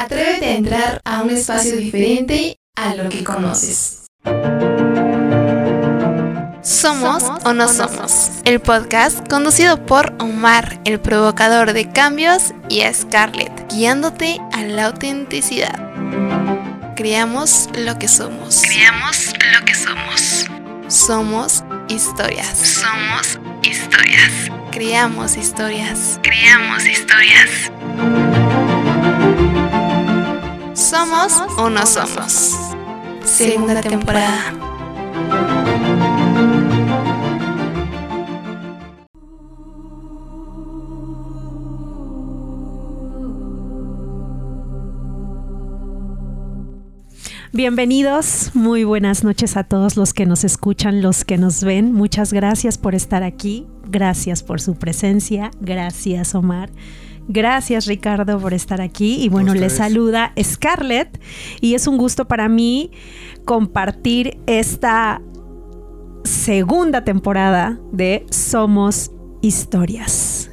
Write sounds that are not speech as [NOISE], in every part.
Atrévete a entrar a un espacio diferente a lo que conoces. Somos o no somos, el podcast conducido por Omar, el provocador de cambios, y a Scarlett, guiándote a la autenticidad. Creamos lo que somos. Creamos lo que somos. Somos historias. Somos historias. Creamos historias. Creamos historias. ¿Somos o no somos? Segunda temporada. Bienvenidos, muy buenas noches a todos los que nos escuchan, los que nos ven. Muchas gracias por estar aquí, gracias por su presencia, gracias Omar. Gracias Ricardo por estar aquí y bueno, le saluda Scarlett y es un gusto para mí compartir esta segunda temporada de Somos Historias.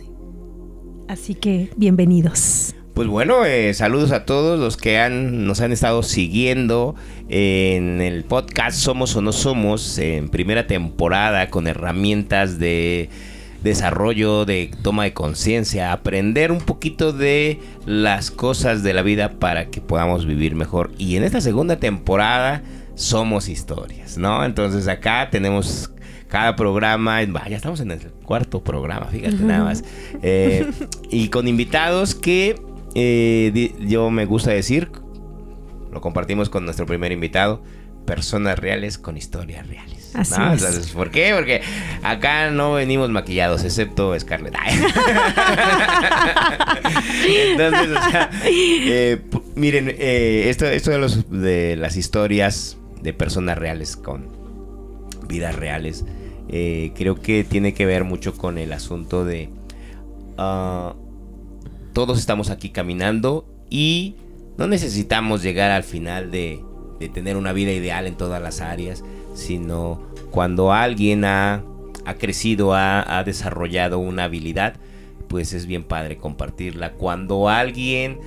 Así que bienvenidos. Pues bueno, eh, saludos a todos los que han, nos han estado siguiendo en el podcast Somos o No Somos, en primera temporada con herramientas de desarrollo, de toma de conciencia, aprender un poquito de las cosas de la vida para que podamos vivir mejor. Y en esta segunda temporada somos historias, ¿no? Entonces acá tenemos cada programa, ya estamos en el cuarto programa, fíjate nada más, eh, y con invitados que eh, yo me gusta decir, lo compartimos con nuestro primer invitado, personas reales con historias reales. Así ¿Por qué? Porque acá no venimos maquillados, excepto Scarlett. [LAUGHS] Entonces, o sea, eh, miren, eh, esto, esto de, los, de las historias de personas reales con vidas reales, eh, creo que tiene que ver mucho con el asunto de... Ah, todos estamos aquí caminando y no necesitamos llegar al final de, de tener una vida ideal en todas las áreas sino cuando alguien ha, crecido, ha, desarrollado una habilidad, pues es bien padre compartirla. Cuando alguien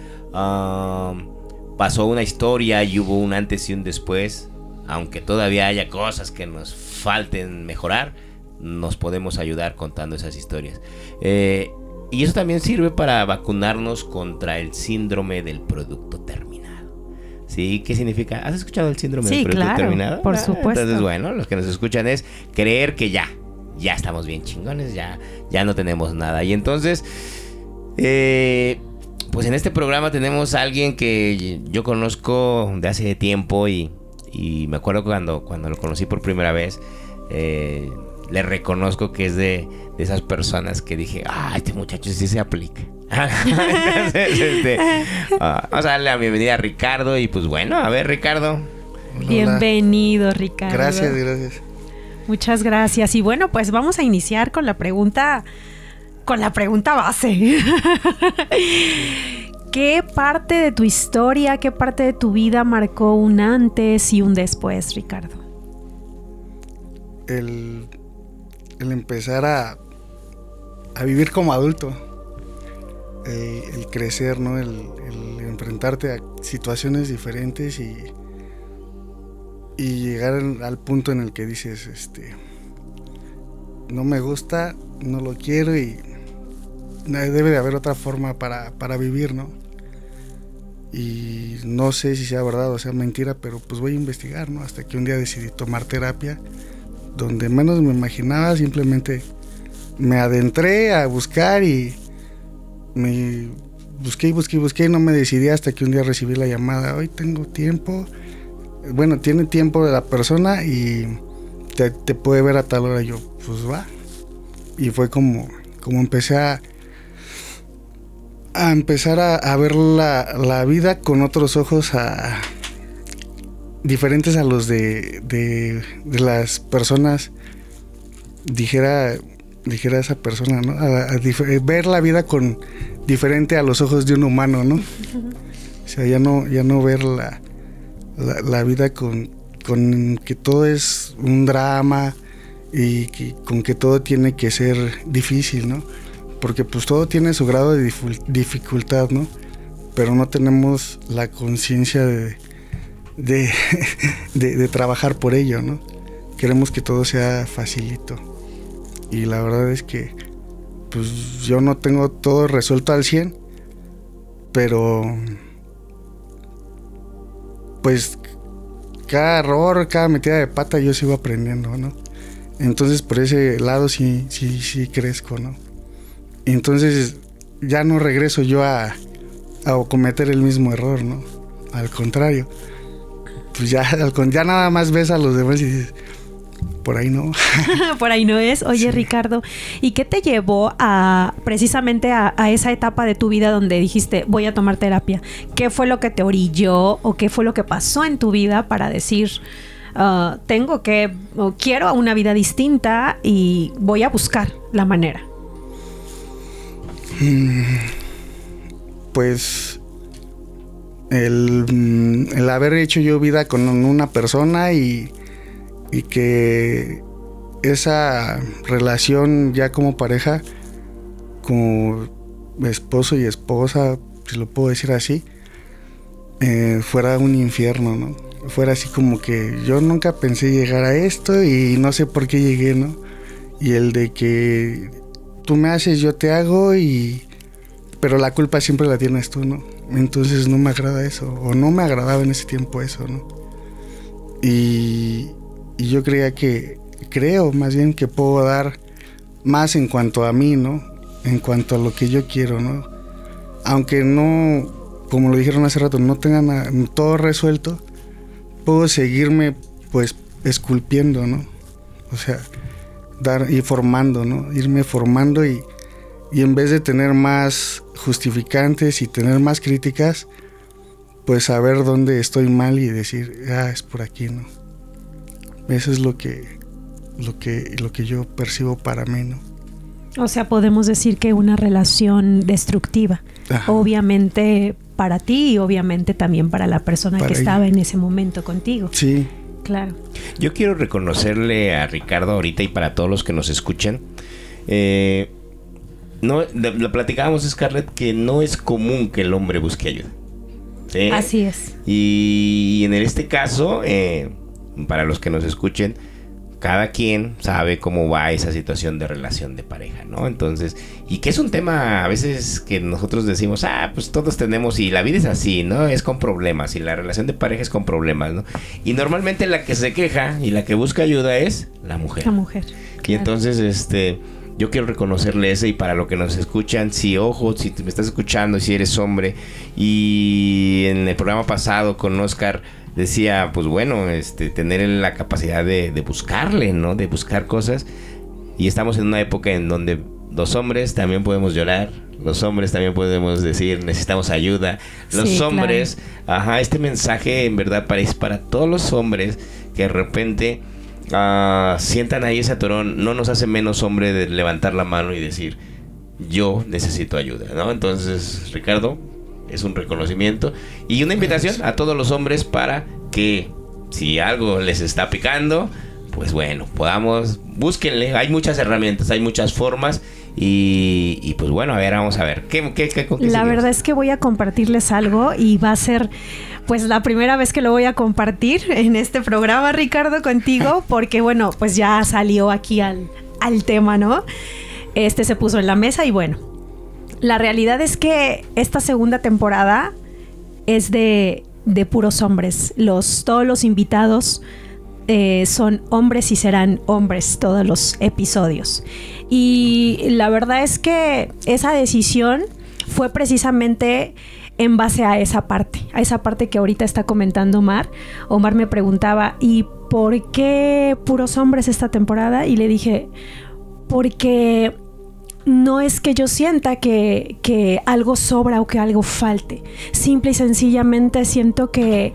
pasó una historia y hubo un antes y un después, aunque todavía haya cosas que nos falten mejorar, nos podemos ayudar contando esas historias. Eh, y eso también sirve para vacunarnos contra el síndrome del producto terminado. ¿Sí? ¿Qué significa? ¿Has escuchado el síndrome del producto terminado? Por ah, supuesto. Entonces, bueno, los que nos escuchan es creer que ya, ya estamos bien chingones, ya, ya no tenemos nada. Y entonces, eh, pues en este programa tenemos a alguien que yo conozco de hace tiempo y, me acuerdo cuando, cuando lo conocí por primera vez. Eh, le reconozco que es de, esas personas que dije, ah, este muchacho sí se aplica. [LAUGHS] Este, [LAUGHS] ah, vamos a darle la bienvenida a Ricardo y pues bueno, a ver Ricardo. Bienvenido Ricardo. Gracias, gracias. Muchas gracias. Y bueno, pues vamos a iniciar con la pregunta, con la pregunta base. [LAUGHS] ¿Qué parte de tu historia, qué parte de tu vida marcó un antes y un después, Ricardo? El, el empezar a, a vivir como adulto eh, el crecer, ¿no? El, enfrentarte a situaciones diferentes y, y llegar al, punto en el que dices, este, no me gusta, no lo quiero y debe de haber otra forma para, para vivir, ¿no? Y no sé si sea verdad o sea mentira, pero pues voy a investigar, ¿no? Hasta que un día decidí tomar terapia, donde menos me imaginaba, simplemente me adentré a buscar y me busqué y busqué y busqué y no me decidí hasta que un día recibí la llamada. Hoy tengo tiempo. Bueno, tiene tiempo de la persona y te, puede ver a tal hora. Yo, pues va. Y fue como, como empecé a, a empezar a, ver la, la, vida con otros ojos a, diferentes a los de, de, de las personas, dijera dijera esa persona, ¿no? A, ver la vida con diferente a los ojos de un humano, ¿no? O sea, ya no, ya no ver la, la, vida con, con, que todo es un drama y con que todo tiene que ser difícil, ¿no? Porque pues todo tiene su grado de dificultad, ¿no? pero no tenemos la conciencia de, [LAUGHS] de, de, trabajar por ello, ¿no? Queremos que todo sea facilito. Y la verdad es que pues yo no tengo todo resuelto al 100, pero pues cada error, cada metida de pata yo sigo aprendiendo, ¿no? Entonces por ese lado sí, sí, sí crezco, ¿no? Entonces ya no regreso yo a, a cometer el mismo error, ¿no? Al contrario. Pues ya, [LAUGHS] ya nada más ves a los demás y dices, por ahí no. [LAUGHS] por ahí no es. Oye, Ricardo, ¿y qué te llevó a precisamente a, esa etapa de tu vida donde dijiste voy a tomar terapia? ¿Qué fue lo que te orilló o qué fue lo que pasó en tu vida para decir ah, tengo que o quiero una vida distinta y voy a buscar la manera? Mm, pues el, mm, el haber hecho yo vida con una persona y y que esa relación ya como pareja, como esposo y esposa, si lo puedo decir así, eh, fuera un infierno, ¿no? Fuera así como que yo nunca pensé llegar a esto y no sé por qué llegué, ¿no? Y el de que tú me haces, yo te hago y... Pero la culpa siempre la tienes tú, ¿no? Entonces no me agrada eso, o no me agradaba en ese tiempo eso, ¿no? Y, y yo creía que, creo más bien que puedo dar más en cuanto a mí, ¿no? En cuanto a lo que yo quiero, ¿no? Aunque no, como lo dijeron hace rato, no tengan todo resuelto, puedo seguirme pues esculpiendo, ¿no? O sea, dar y formando, ¿no? Irme formando y, y en vez de tener más justificantes y tener más críticas, pues saber dónde estoy mal y decir, ah, es por aquí, ¿no? Eso es lo que, lo que, lo que yo percibo para mí, ¿no? O sea, podemos decir que una relación destructiva. Obviamente para ti y obviamente también para la persona que estaba en ese momento contigo. Sí. Claro. Yo quiero reconocerle a Ricardo ahorita y para todos los que nos escuchan. Eh, no, lo platicábamos, Scarlett, que no es común que el hombre busque ayuda. Así es. Y en este caso, eh, para los que nos escuchen, cada quien sabe cómo va esa situación de relación de pareja, ¿no? Entonces, y que es un tema a veces que nosotros decimos, ah, pues todos tenemos, y la vida es así, ¿no? Es con problemas, y la relación de pareja es con problemas, ¿no? Y normalmente la que se queja y la que busca ayuda es la mujer. La mujer. Y entonces, este, yo quiero reconocerle ese y para lo que nos escuchan, si ojo, si me estás escuchando, y si eres hombre, y en el programa pasado con Oscar, decía, pues bueno, este, tener la capacidad de, buscarle, ¿no? De buscar cosas. Y estamos en una época en donde los hombres también podemos llorar, los hombres también podemos decir necesitamos ayuda, los hombres, ajá, este mensaje en verdad parece para todos los hombres que de repente uh, sientan ahí ese atorón, no nos hace menos hombre de levantar la mano y decir yo necesito ayuda, ¿no? Entonces, Ricardo, es un reconocimiento y una invitación a todos los hombres para que si algo les está picando, pues bueno, podamos, búsquenle, hay muchas herramientas, hay muchas formas y, pues bueno, a ver, vamos a ver, ¿qué, qué, qué, La verdad es que voy a compartirles algo y va a ser pues la primera vez que lo voy a compartir en este programa, Ricardo, contigo, [LAUGHS] porque bueno, pues ya salió aquí al, al tema, ¿no? Este se puso en la mesa y bueno, la realidad es que esta segunda temporada es de, puros hombres. Los, todos los invitados eh, son hombres y serán hombres todos los episodios. Y la verdad es que esa decisión fue precisamente en base a esa parte, a esa parte que ahorita está comentando Omar. Omar me preguntaba, ¿y por qué puros hombres esta temporada? Y le dije, porque no es que yo sienta que, algo sobra o que algo falte. Simple y sencillamente siento que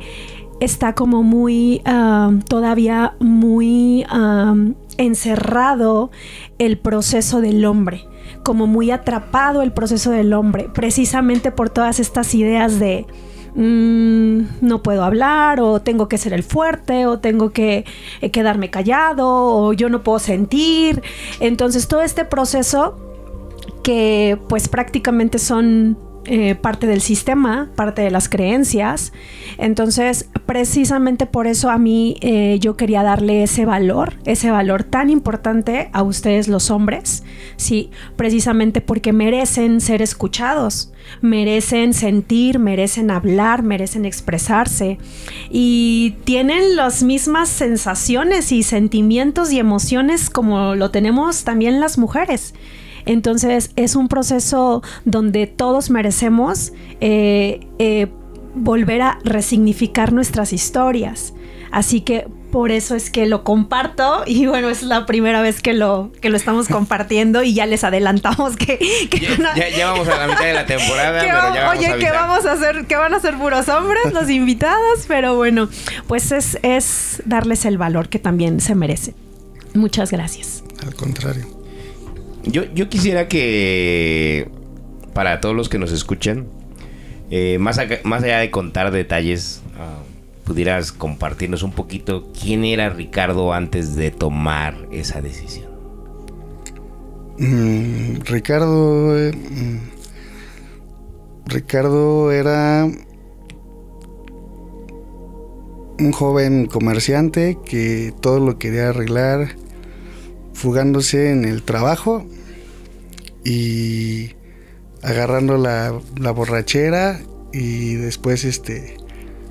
está como muy, um, todavía muy um, encerrado el proceso del hombre, como muy atrapado el proceso del hombre, precisamente por todas estas ideas de... Mm, no puedo hablar o tengo que ser el fuerte o tengo que eh, quedarme callado o yo no puedo sentir. Entonces todo este proceso que pues prácticamente son eh, parte del sistema, parte de las creencias. Entonces, precisamente por eso a mí eh, yo quería darle ese valor, ese valor tan importante a ustedes los hombres, sí, precisamente porque merecen ser escuchados, merecen sentir, merecen hablar, merecen expresarse y tienen las mismas sensaciones y sentimientos y emociones como lo tenemos también las mujeres. Entonces es un proceso donde todos merecemos eh, eh, volver a resignificar nuestras historias. Así que por eso es que lo comparto [LAUGHS] y bueno, es la primera vez que lo, que lo estamos compartiendo y ya les adelantamos que... ya, vamos a la mitad de la temporada. oye, que vamos a hacer, que van a ser puros hombres los invitados, pero bueno, pues es, es darles el valor que también se merece. Muchas gracias. Al contrario. Yo, yo quisiera que para todos los que nos escuchan, eh, más, más allá de contar detalles, ah, pudieras compartirnos un poquito quién era Ricardo antes de tomar esa decisión. Mm, Ricardo. Eh, mm, Ricardo era un joven comerciante que todo lo quería arreglar fugándose en el trabajo y agarrando la, borrachera y después este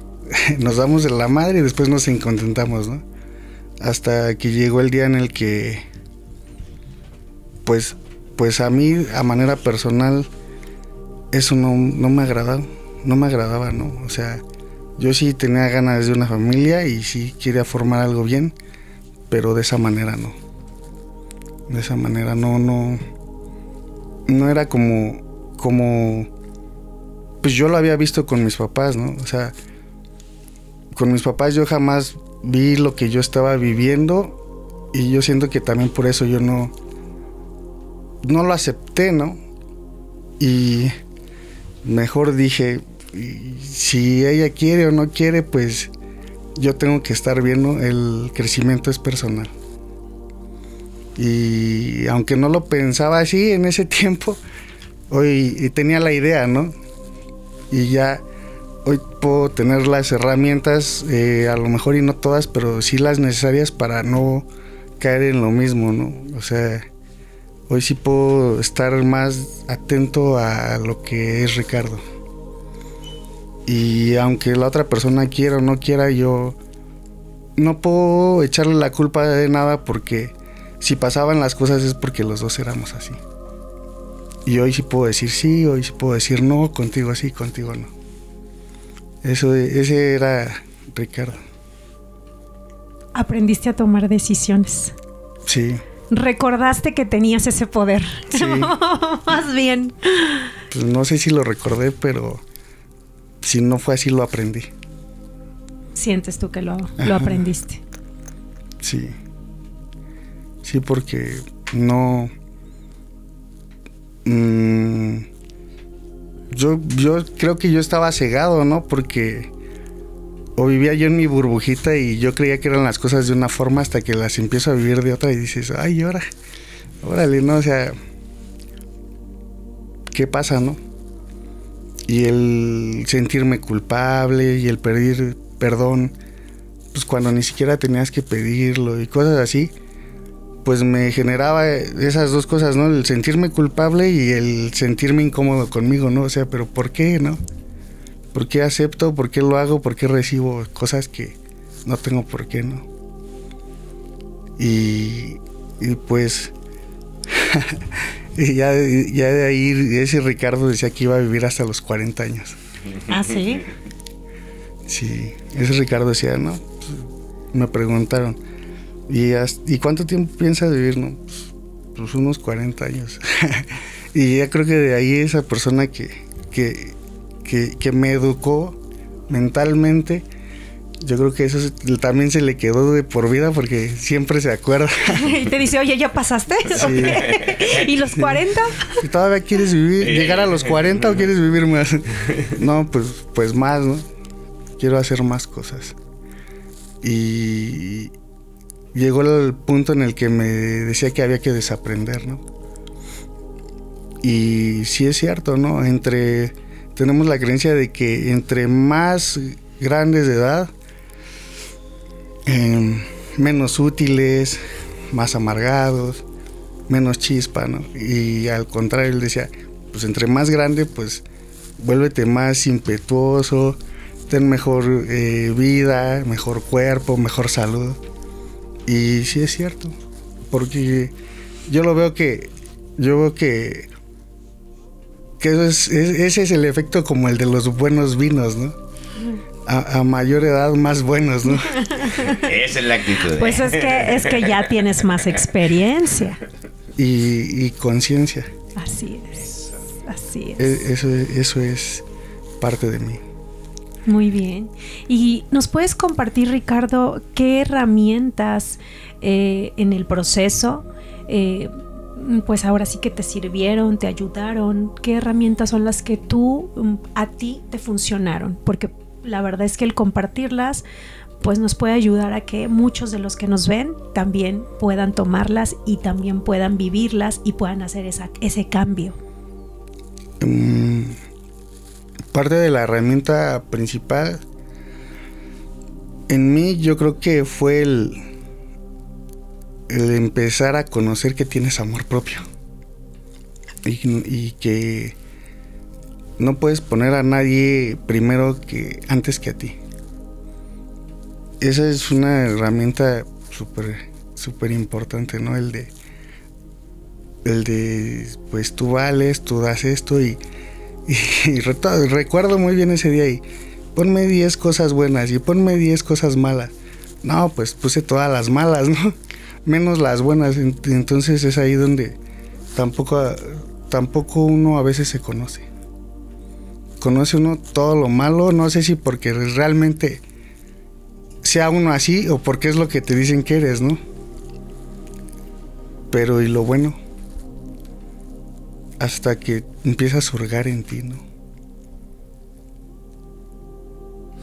[LAUGHS] nos damos de la madre y después nos incontentamos, ¿no? Hasta que llegó el día en el que pues pues a mí a manera personal eso no, no me agradaba, no me agradaba, ¿no? O sea, yo sí tenía ganas de una familia y sí quería formar algo bien, pero de esa manera no. De esa manera no, no, no era como, como, pues yo lo había visto con mis papás, ¿no? O sea, con mis papás yo jamás vi lo que yo estaba viviendo y yo siento que también por eso yo no, no lo acepté, ¿no? Y mejor dije, si ella quiere o no quiere, pues yo tengo que estar viendo, el crecimiento es personal. Y aunque no lo pensaba así en ese [LAUGHS] tiempo, hoy tenía la idea, ¿no? Y ya hoy puedo tener las herramientas, eh, a lo mejor y no todas, pero sí las necesarias para no caer en lo mismo, ¿no? O sea, hoy sí puedo estar más atento a lo que es Ricardo. Y aunque la otra persona quiera o no quiera, yo no puedo echarle la culpa de nada porque si pasaban las cosas es porque los dos éramos así. Y hoy sí puedo decir sí, hoy sí puedo decir no, contigo sí, contigo no. Eso, ese era Ricardo. Aprendiste a tomar decisiones. Sí. Recordaste que tenías ese poder. Sí. [LAUGHS] Más bien. Pues no sé si lo recordé, pero si no fue así, lo aprendí. Sientes tú que lo, lo aprendiste. [LAUGHS] Sí. Sí, porque no... Mm, yo, yo creo que yo estaba cegado, ¿no? Porque o vivía yo en mi burbujita y yo creía que eran las cosas de una forma hasta que las empiezo a vivir de otra y dices, ay, ahora, órale, ¿no? O sea, ¿qué pasa, no? Y el sentirme culpable y el pedir perdón, pues cuando ni siquiera tenías que pedirlo y cosas así pues me generaba esas dos cosas, ¿no? El sentirme culpable y el sentirme incómodo conmigo, ¿no? O sea, pero ¿por qué, no? ¿Por qué acepto? ¿Por qué lo hago? ¿Por qué recibo cosas que no tengo por qué, no? Y, y pues, [LAUGHS] y ya, ya de ahí, ese Ricardo decía que iba a vivir hasta los 40 años. ¿Ah, sí? Sí, ese Ricardo decía, ¿no? Me preguntaron, ¿Y, cuánto tiempo piensas vivir? No? Pues, pues unos 40 años. [LAUGHS] y ya creo que de ahí esa persona que, que, me educó mentalmente, yo creo que eso también se le quedó de por vida porque siempre se acuerda. [LAUGHS] y te dice, oye, ¿ya pasaste? [LAUGHS] ¿Y los 40? ¿Y todavía quieres vivir, llegar a los 40 o quieres vivir más? no, pues, pues más, ¿no? Quiero hacer más cosas. Y, llegó el punto en el que me decía que había que desaprender, ¿no? Y sí es cierto, ¿no? Entre tenemos la creencia de que entre más grandes de edad, em, menos útiles, más amargados, menos chispa, ¿no? Y al contrario, él decía, pues entre más grande, pues vuélvete más impetuoso, ten mejor eh, vida, mejor cuerpo, mejor salud. Y sí es cierto, porque yo lo veo que, yo veo que, que ese es el efecto como el de los buenos vinos, ¿no? A, mayor edad más buenos, ¿no? [LAUGHS] Esa es la actitud. ¿eh? Pues es que, es que ya tienes más experiencia. Y, conciencia. Así es. Así es. E, eso, eso es parte de mí. Muy bien. ¿Y nos puedes compartir, Ricardo, qué herramientas eh, en el proceso, eh, pues ahora sí que te sirvieron, te ayudaron? ¿Qué herramientas son las que tú, mm, a ti, te funcionaron? Porque la verdad es que el compartirlas, pues nos puede ayudar a que muchos de los que nos ven también puedan tomarlas y también puedan vivirlas y puedan hacer esa, ese cambio. Mm, parte de la herramienta principal en mí yo creo que fue el, el empezar a conocer que tienes amor propio y, que no puedes poner a nadie primero que antes que a ti. Esa es una herramienta súper súper importante, ¿no? El de el de pues tú vales, tú das esto y [LAUGHS] y recuerdo muy bien ese día y ponme 10 cosas buenas y ponme 10 cosas malas. No, pues puse todas las malas, [LAUGHS] ¿no? Menos las buenas. Entonces es ahí donde tampoco, tampoco uno a veces se conoce. Conoce uno todo lo malo, no sé si porque realmente sea uno así o porque es lo que te dicen que eres, ¿no? Pero y lo bueno hasta que empieza a surgar en ti, ¿no?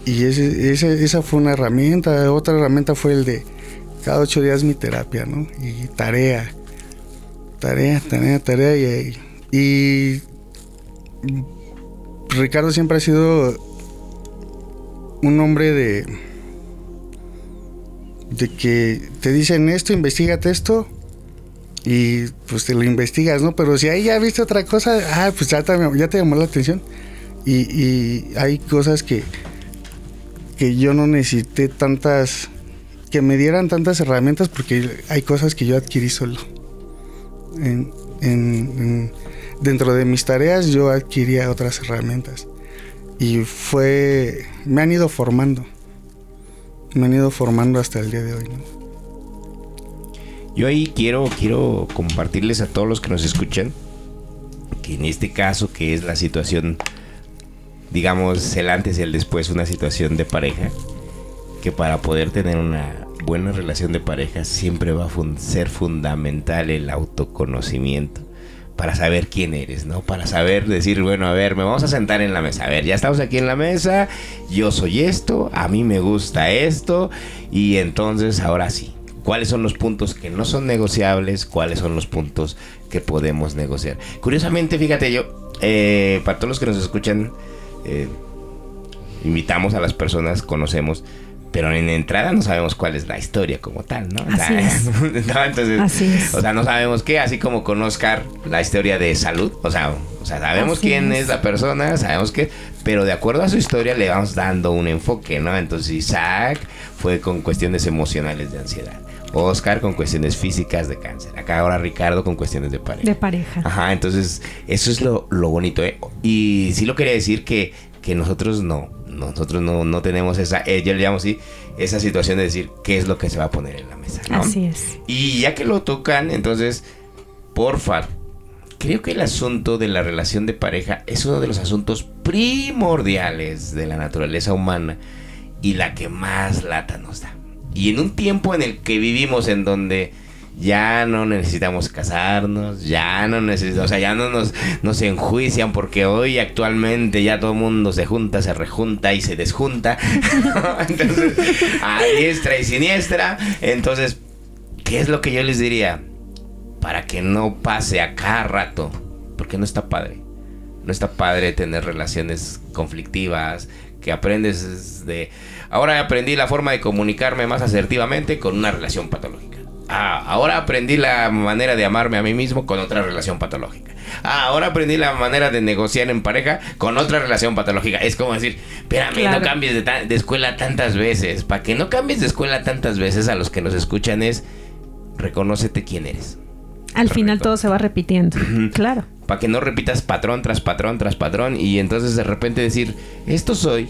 Y esa fue una herramienta. Otra herramienta fue el de cada ocho días mi terapia, ¿no? Y tarea, tarea, tarea, tarea. Y, y Ricardo siempre ha sido un hombre de, de que te dicen esto, investigate esto, y pues te lo investigas, ¿no? Pero si ahí ya viste otra cosa, ah, pues ya te, ya te llamó la atención. Y, hay cosas que, que yo no necesité tantas, que me dieran tantas herramientas porque hay cosas que yo adquirí solo. dentro de mis tareas yo adquiría otras herramientas. Y fue, me han ido formando. Me han ido formando hasta el día de hoy, ¿no? Yo ahí quiero, quiero compartirles a todos los que nos escuchan que en este caso, que es la situación, digamos, el antes y el después, una situación de pareja, que para poder tener una buena relación de pareja siempre va a ser fundamental el autoconocimiento para saber quién eres, ¿no? Para saber decir, bueno, a ver, me vamos a sentar en la mesa. A ver, ya estamos aquí en la mesa, yo soy esto, a mí me gusta esto, y entonces ahora sí, cuáles son los puntos que no son negociables, cuáles son los puntos que podemos negociar. Curiosamente, fíjate yo, eh, para todos los que nos escuchan, eh, invitamos a las personas, conocemos, pero en entrada no sabemos cuál es la historia como tal, ¿no? Así es. [LAUGHS] entonces, o sea, no sabemos qué, así como con Oscar, la historia de salud, o sea, o sea sabemos quién es. la persona, sabemos qué, pero de acuerdo a su historia le vamos dando un enfoque, ¿no? Entonces Isaac fue con cuestiones emocionales de ansiedad. Oscar con cuestiones físicas de cáncer. Acá ahora Ricardo con cuestiones de pareja. De pareja. Ajá, entonces eso es lo, bonito. ¿eh? Y sí lo quería decir que, que nosotros no, nosotros no, tenemos esa, eh, yo le llamo así, esa situación de decir qué es lo que se va a poner en la mesa. Así es. Y ya que lo tocan, entonces, porfa, creo que el asunto de la relación de pareja es uno de los asuntos primordiales de la naturaleza humana y la que más lata nos da. Y en un tiempo en el que vivimos en donde ya no necesitamos casarnos, ya no necesitamos, o sea, ya no nos, nos enjuician porque hoy actualmente ya todo el mundo se junta, se rejunta y se desjunta. [LAUGHS] Entonces, a diestra y siniestra. Entonces, ¿qué es lo que yo les diría? Para que no pase a cada rato, porque no está padre. No está padre tener relaciones conflictivas, que aprendes de... Ahora aprendí la forma de comunicarme más asertivamente con una relación patológica. Ah, ahora aprendí la manera de amarme a mí mismo con otra relación patológica. Ah, ahora aprendí la manera de negociar en pareja con otra relación patológica. Es como decir, espérame, no cambies de, de, escuela tantas veces. Para que no cambies de escuela tantas veces a los que nos escuchan es, reconócete quién eres. Al final todo se va repitiendo. Claro. Para que no repitas patrón tras patrón tras patrón y entonces de repente decir, esto soy.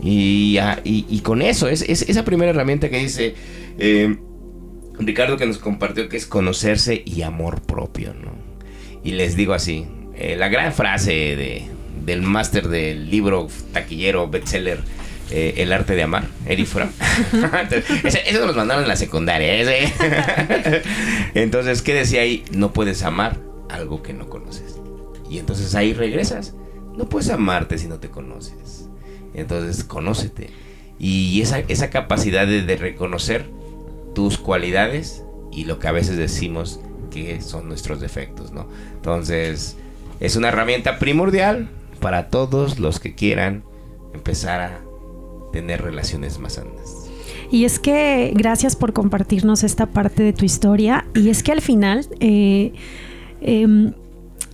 Y, y, con eso, es, esa primera herramienta que dice eh, Ricardo que nos compartió que es conocerse y amor propio, ¿no? Y les digo así, eh, la gran frase de, del máster del libro taquillero bestseller eh, El arte de amar, Eric Fromm. [LAUGHS] eso nos mandaron en la secundaria. [LAUGHS] entonces, ¿qué decía ahí? No puedes amar algo que no conoces. Y entonces ahí regresas. No puedes amarte si no te conoces. Entonces, conócete. Y esa, esa capacidad de, reconocer tus cualidades y lo que a veces decimos que son nuestros defectos, ¿no? Entonces, es una herramienta primordial para todos los que quieran empezar a tener relaciones más sanas. Y es que gracias por compartirnos esta parte de tu historia. Y es que al final, eh, em,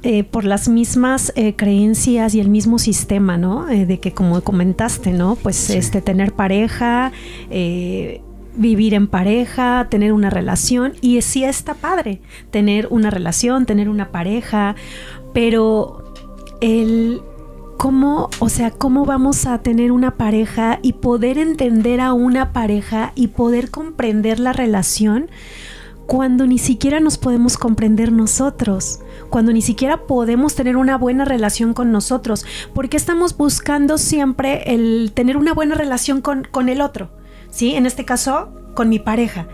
eh, por las mismas eh, creencias y el mismo sistema, ¿no? de que como comentaste, ¿no? Pues este tener pareja, vivir en pareja, tener una relación. Y sí está padre tener una relación, tener una pareja, pero el cómo, o sea, cómo vamos a tener una pareja y poder entender a una pareja y poder comprender la relación cuando ni siquiera nos podemos comprender nosotros, cuando ni siquiera podemos tener una buena relación con nosotros, porque estamos buscando siempre el tener una buena relación con, con el otro, ¿sí? En este caso, con mi pareja.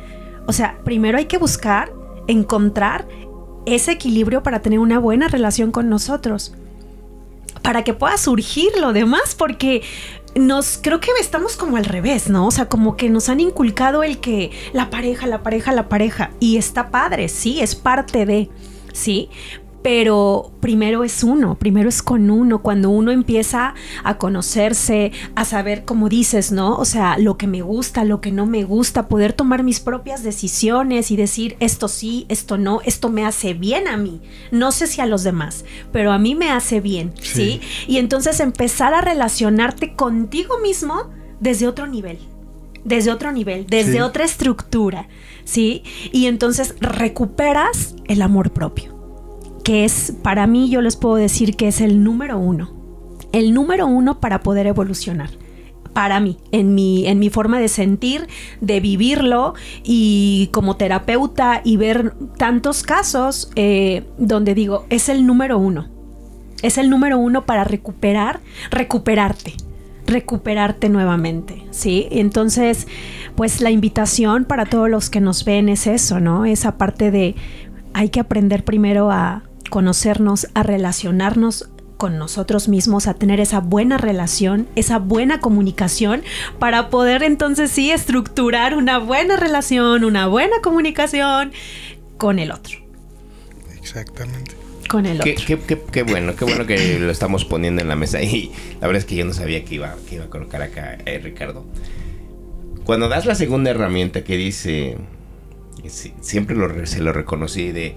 O sea, primero hay que buscar, encontrar ese equilibrio para tener una buena relación con nosotros para que pueda surgir lo demás, porque nos creo que estamos como al revés, ¿no? O sea, como que nos han inculcado el que la pareja, la pareja, la pareja y está padre, sí, es parte de, sí, pero primero es uno, primero es con uno, cuando uno empieza a conocerse, a saber, como dices, ¿no? O sea, lo que me gusta, lo que no me gusta, poder tomar mis propias decisiones y decir, esto sí, esto no, esto me hace bien a mí, no sé si a los demás, pero a mí me hace bien, ¿sí? Y entonces empezar a relacionarte contigo mismo desde otro nivel desde otro nivel, desde otra estructura, ¿sí? Y entonces recuperas el amor propio que es, para mí yo les puedo decir que es el número uno. El número uno para poder evolucionar. Para mí, en mi, en mi forma de sentir, de vivirlo y como terapeuta y ver tantos casos eh, donde digo, es el número uno. Es el número uno para recuperar, recuperarte recuperarte nuevamente, ¿sí? Entonces, pues la invitación para todos los que nos ven es eso, ¿no? Esa parte de hay que aprender primero a, conocernos, a relacionarnos con nosotros mismos, a tener esa buena relación, esa buena comunicación, para poder entonces sí estructurar una buena relación, una buena comunicación con el otro. Exactamente. Con el otro. Qué, bueno, qué bueno que lo estamos poniendo en la mesa. Y la verdad es que yo no sabía que iba, que iba a colocar acá eh, Ricardo. Cuando das la segunda herramienta que dice, siempre lo, se lo reconocí de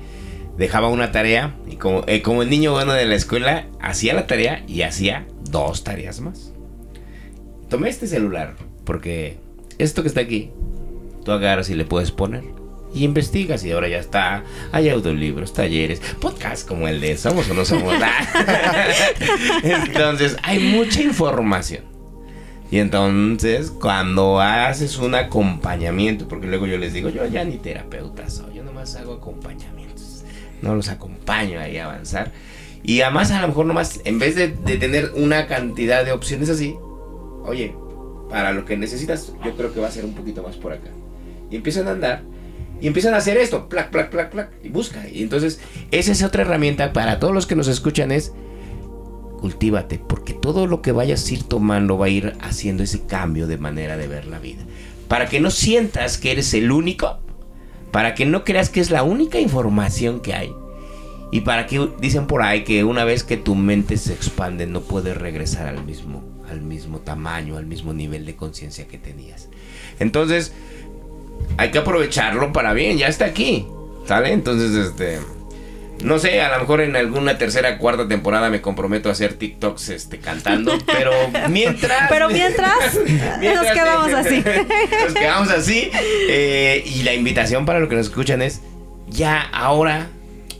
dejaba una tarea y como, eh, como el niño bueno de la escuela, hacía la tarea y hacía dos tareas más. Tomé este celular porque esto que está aquí, tú agarras y le puedes poner. Y investigas y ahora ya está. Hay audiolibros, talleres, podcasts como el de Somos o no somos. [LAUGHS] entonces, hay mucha información. Y entonces, cuando haces un acompañamiento, porque luego yo les digo, yo ya ni terapeuta soy, yo nomás hago acompañamiento no los acompaño ahí a avanzar. Y además a lo mejor nomás, en vez de, tener una cantidad de opciones así, oye, para lo que necesitas, yo creo que va a ser un poquito más por acá. Y empiezan a andar y empiezan a hacer esto, plac, plac, plac, plac, y busca. Y entonces, esa es otra herramienta para todos los que nos escuchan es cultívate, porque todo lo que vayas a ir tomando va a ir haciendo ese cambio de manera de ver la vida. Para que no sientas que eres el único para que no creas que es la única información que hay. Y para que dicen por ahí que una vez que tu mente se expande no puedes regresar al mismo, al mismo tamaño, al mismo nivel de conciencia que tenías. Entonces, hay que aprovecharlo para bien, ya está aquí. ¿Sale? Entonces, este no sé, a lo mejor en alguna tercera cuarta temporada me comprometo a hacer TikToks este, cantando, pero mientras... Pero mientras, [LAUGHS] nos quedamos así. [LAUGHS] nos quedamos así. Eh, y la invitación para los que nos escuchan es, ya ahora,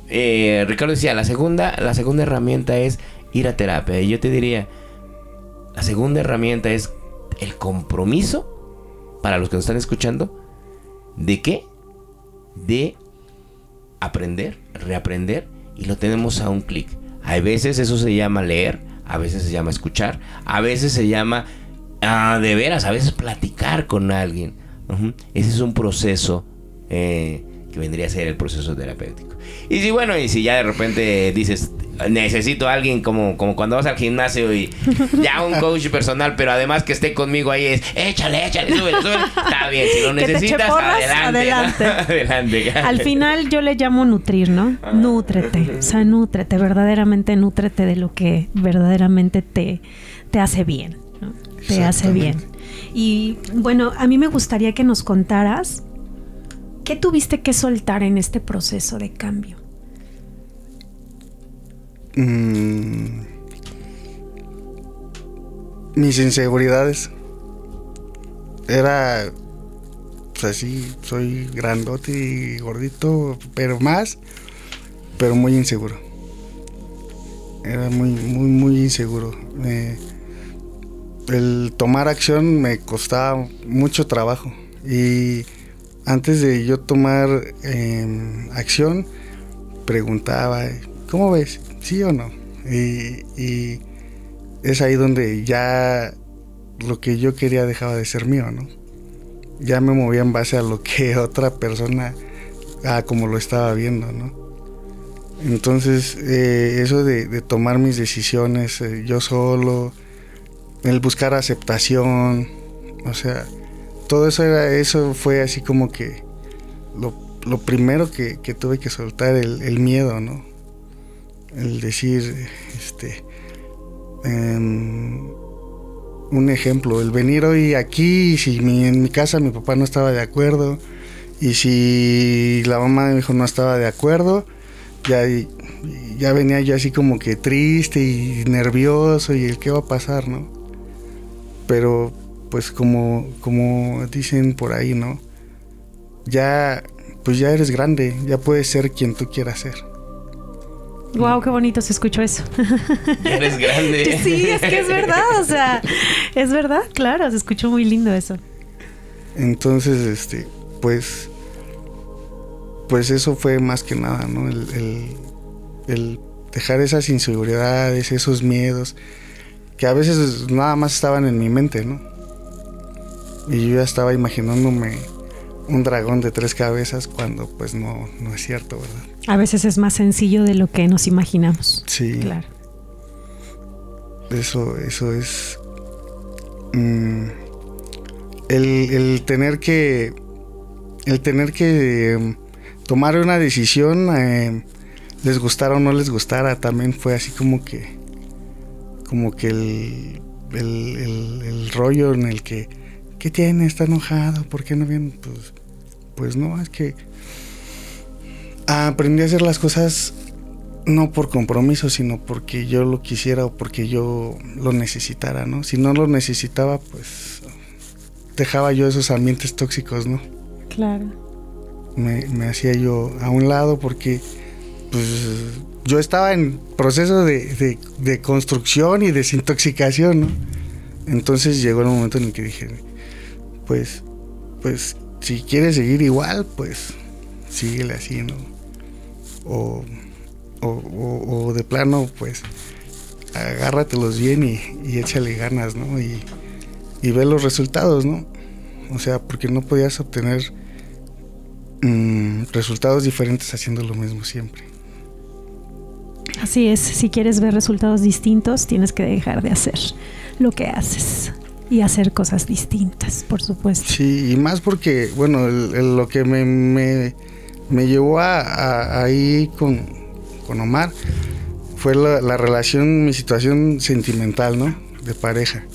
eh, Ricardo decía, la segunda, la segunda herramienta es ir a terapia. Y yo te diría, la segunda herramienta es el compromiso, para los que nos están escuchando, ¿de qué? De aprender, reaprender y lo tenemos a un clic. A veces eso se llama leer, a veces se llama escuchar, a veces se llama ah, de veras, a veces platicar con alguien. Ese es un proceso eh, que vendría a ser el proceso terapéutico. Y si bueno, y si ya de repente dices, necesito a alguien como, como cuando vas al gimnasio y ya un [LAUGHS] coach personal, pero además que esté conmigo ahí es, échale, échale, súbele, súbele. Está bien, si lo [LAUGHS] necesitas, adelante. [LAUGHS] adelante. Al final yo le llamo nutrir, ¿no? Ah. Nútrete, o sea, nútrete, verdaderamente nútrete de lo que verdaderamente te, te hace bien, ¿no? Te hace bien. Y bueno, a mí me gustaría que nos contaras ¿Qué tuviste que soltar en este proceso de cambio? Mm. mis inseguridades. Era, pues así, soy grandote y gordito, pero más, pero muy inseguro. Era muy, muy, muy inseguro. el tomar acción me costaba mucho trabajo y antes de yo tomar em, acción, preguntaba, ¿cómo ves? ¿Sí o no? Y, es ahí donde ya lo que yo quería dejaba de ser mío, ¿no? Ya me movía en base a lo que [LAUGHS] otra persona, ah, como lo estaba viendo, ¿no? Entonces, eh, eso de, tomar mis decisiones eh, yo solo, el buscar aceptación, o sea, todo eso era, eso fue así como que lo, primero que, tuve que soltar, el, miedo, ¿no? El decir, este, em, un ejemplo, el venir hoy aquí, si en mi casa mi papá no estaba de acuerdo, y si la mamá de mi hijo no estaba de acuerdo, ya, ya venía yo así como que triste y nervioso y el qué va a pasar, ¿no? Pero pues como, como dicen por ahí, ¿no? Ya, pues ya eres grande, ya puedes ser quien tú quieras ser. Wow, qué bonito se escuchó eso. eres grande. [LAUGHS] Sí, es que es verdad, o sea, es verdad, claro, se escuchó muy lindo eso. Entonces, este, pues, pues eso fue más que nada, ¿no? El, el dejar esas inseguridades, esos miedos, que a veces nada más estaban en mi mente, ¿no? Y yo ya estaba imaginándome un dragón de tres cabezas cuando pues no, no es cierto, ¿verdad? A veces es más sencillo de lo que nos imaginamos. Sí. Claro. Eso, eso es... Mm, el, tener que... El tener que em, tomar una decisión, eh, les gustara o no les gustara, también fue así como que... Como que el, el rollo en el que ¿qué tiene? ¿Está enojado? ¿Por qué no viene? Pues, pues no, es que aprendí a hacer las cosas no por compromiso, sino porque yo lo quisiera o porque yo lo necesitara, ¿no? Si no lo necesitaba, pues dejaba yo esos ambientes tóxicos, ¿no? Claro. Me, hacía yo a un lado porque pues yo estaba en proceso de, de construcción y desintoxicación, ¿no? Entonces llegó el momento en el que dije, pues, pues, si quieres seguir igual, pues, síguele así, ¿no? O, o, de plano, pues, agárratelos bien y, y échale ganas, ¿no? Y, y ve los resultados, ¿no? O sea, porque no podías obtener mm, resultados diferentes haciendo lo mismo siempre. Así es, si quieres ver resultados distintos, tienes que dejar de hacer lo que haces y hacer cosas distintas, por supuesto. Sí, y más porque, bueno, lo que me, me, llevó a, ahí con, con Omar, fue la, la relación, mi situación sentimental, ¿no? De pareja.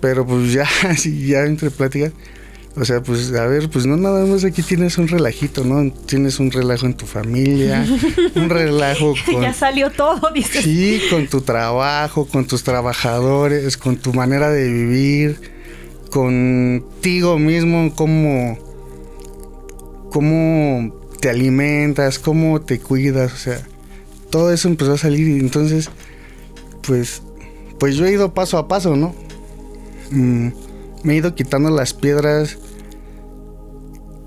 Pero pues ya, [LAUGHS] ya entre pláticas, o sea, pues a ver, pues no nada más aquí tienes un relajito, ¿no? Tienes un relajo en tu familia, [LAUGHS] un relajo con... ya salió todo, dices. Sí, con tu trabajo, con tus trabajadores, con tu manera de vivir, contigo mismo, cómo, cómo te alimentas, cómo te cuidas, o sea, todo eso empezó a salir y entonces, pues, pues yo he ido paso a paso, ¿no? Mm, me he ido quitando las piedras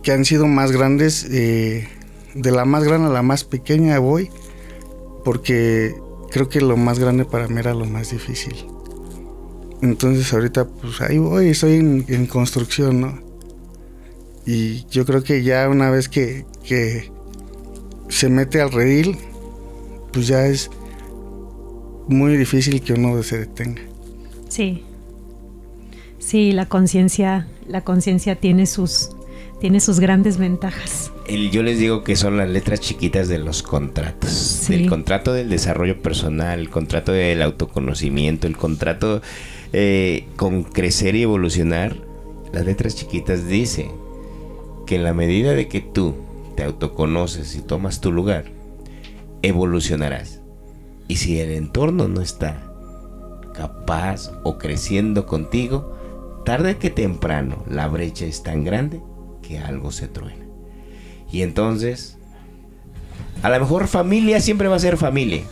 que han sido más grandes, eh, de la más grande a la más pequeña voy, porque creo que lo más grande para mí era lo más difícil. Entonces ahorita pues ahí voy, estoy en, construcción, ¿no? Y yo creo que ya una vez que, que se mete al redil, pues ya es muy difícil que uno se detenga. Sí. Sí, la conciencia, la conciencia tiene sus, tiene sus grandes ventajas. El- yo les digo que son las letras chiquitas de los contratos. Sí. El contrato del desarrollo personal, el contrato del autoconocimiento, el contrato eh, con crecer y evolucionar. Las letras chiquitas dice que en la medida de que tú te autoconoces y tomas tu lugar, evolucionarás. Y si el entorno no está capaz o creciendo contigo, tarde que temprano la brecha es tan grande que algo se truena. Y entonces, a lo mejor familia siempre va a ser familia,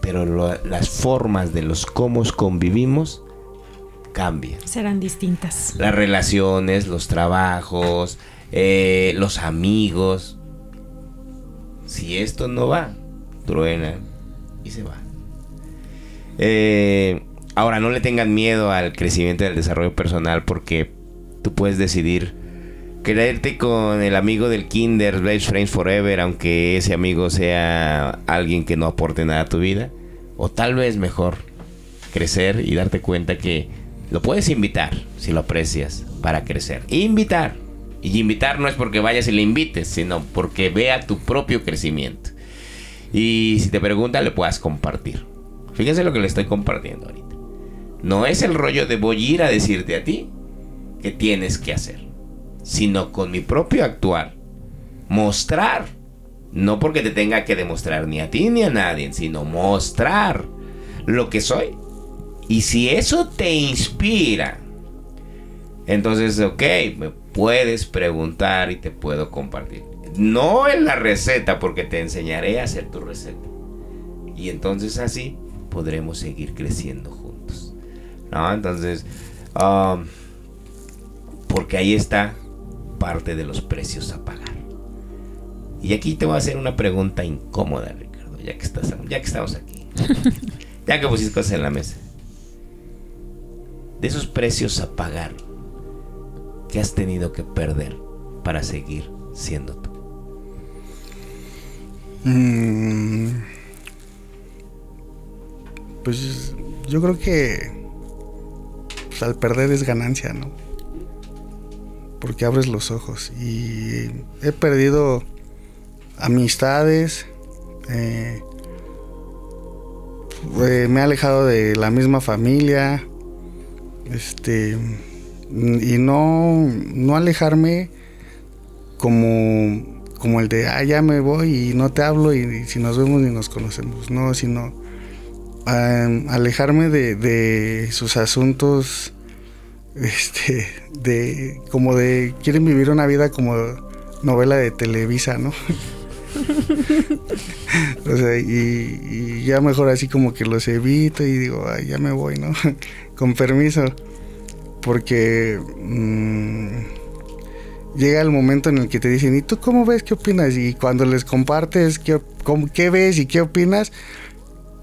pero lo- las formas de los cómo convivimos cambian. Serán distintas. Las relaciones, los trabajos, eh, los amigos. Si esto no va, truenan y se van. Eh, ahora, no le tengan miedo al crecimiento y al desarrollo personal porque tú puedes decidir quererte con el amigo del Kinder, Best Friends Forever, aunque ese amigo sea alguien que no aporte nada a tu vida. O tal vez mejor crecer y darte cuenta que lo puedes invitar si lo aprecias para crecer. Invitar. Y invitar no es porque vayas y le invites, sino porque vea tu propio crecimiento. Y si te pregunta, le puedas compartir. Fíjense lo que le estoy compartiendo ahorita. No es el rollo de voy a ir a decirte a ti que tienes que hacer, sino con mi propio actuar. Mostrar. No porque te tenga que demostrar ni a ti ni a nadie, sino mostrar lo que soy. Y si eso te inspira, entonces, ok, me puedes preguntar y te puedo compartir. No en la receta, porque te enseñaré a hacer tu receta. Y entonces así podremos seguir creciendo. ¿No? Entonces, um, porque ahí está parte de los precios a pagar. Y aquí te voy a hacer una pregunta incómoda, Ricardo, ya que, estás, ya que estamos aquí. [LAUGHS] ya que pusiste cosas en la mesa. De esos precios a pagar que has tenido que perder para seguir siendo tú. Mm, pues yo creo que pues, al perder es ganancia, ¿no? Porque abres los ojos y he perdido amistades, eh, eh, me he alejado de la misma familia, este, y no, no alejarme como como el de, ah, ya me voy y no te hablo y, si nos vemos ni nos conocemos, no, sino um, alejarme de, sus asuntos, este, de, como de, quieren vivir una vida como novela de Televisa, ¿no? [LAUGHS] o sea, y, ya mejor así como que los evito y digo, ay, ya me voy, ¿no? [LAUGHS] Con permiso, porque... Mmm, llega el momento en el que te dicen, ¿y tú cómo ves? ¿Qué opinas? Y cuando les compartes qué ves y qué opinas,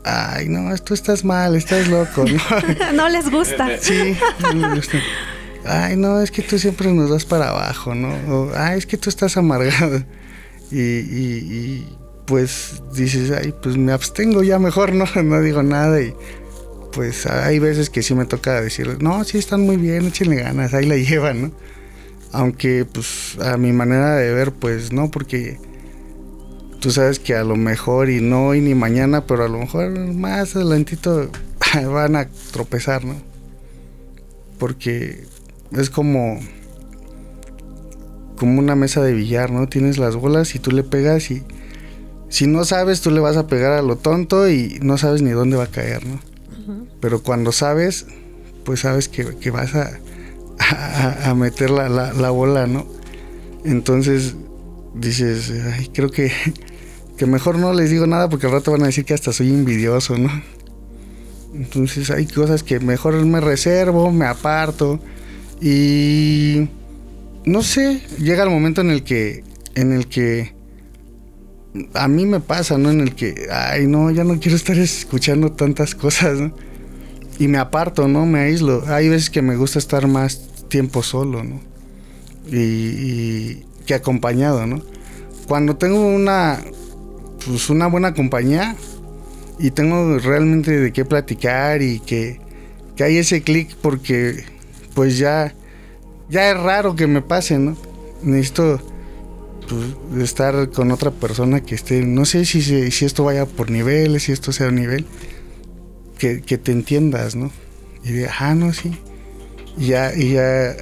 ay, no, tú estás mal, estás loco, ¿no? [LAUGHS] no les gusta. Sí, no les gusta. Ay, no, es que tú siempre nos das para abajo, ¿no? O, ay, es que tú estás amargado. Y, y, y, pues dices, ay, pues me abstengo ya mejor, ¿no? [LAUGHS] No digo nada y pues hay veces que sí me toca decir, no, sí están muy bien, échenle ganas, ahí la [LAUGHS] llevan, ¿no? aunque pues a mi manera de ver pues no porque tú sabes que a lo mejor y no hoy ni mañana, pero a lo mejor más adelantito [LAUGHS] van a tropezar, ¿no? Porque es como como una mesa de billar, ¿no? Tienes las bolas y tú le pegas y si no sabes, tú le vas a pegar a lo tonto y no sabes ni dónde va a caer, ¿no? Pero cuando sabes, pues sabes que, vas [LAUGHS] a, a, meter la, la, bola, ¿no? Entonces dices, ay, creo que, que mejor no les digo nada porque al rato van a decir que hasta soy envidioso, ¿no? Entonces hay cosas que mejor me reservo, me aparto y no sé, llega el momento en el que en el que a mí me pasa, ¿no? En el que, ay, no, ya no quiero estar escuchando tantas cosas, ¿no? Y me aparto, ¿no? Me aíslo. Hay veces que me gusta estar más tiempo solo, ¿no? Y, que acompañado, ¿no? Cuando tengo una, pues una buena compañía y tengo realmente de qué platicar y que, que hay ese clic porque pues ya, ya es raro que me pase, ¿no? Necesito pues, estar con otra persona que esté, no sé si, si esto vaya por niveles, si esto sea un nivel, que, te entiendas, ¿no? Y de, ah, no, sí. Ya, y ya,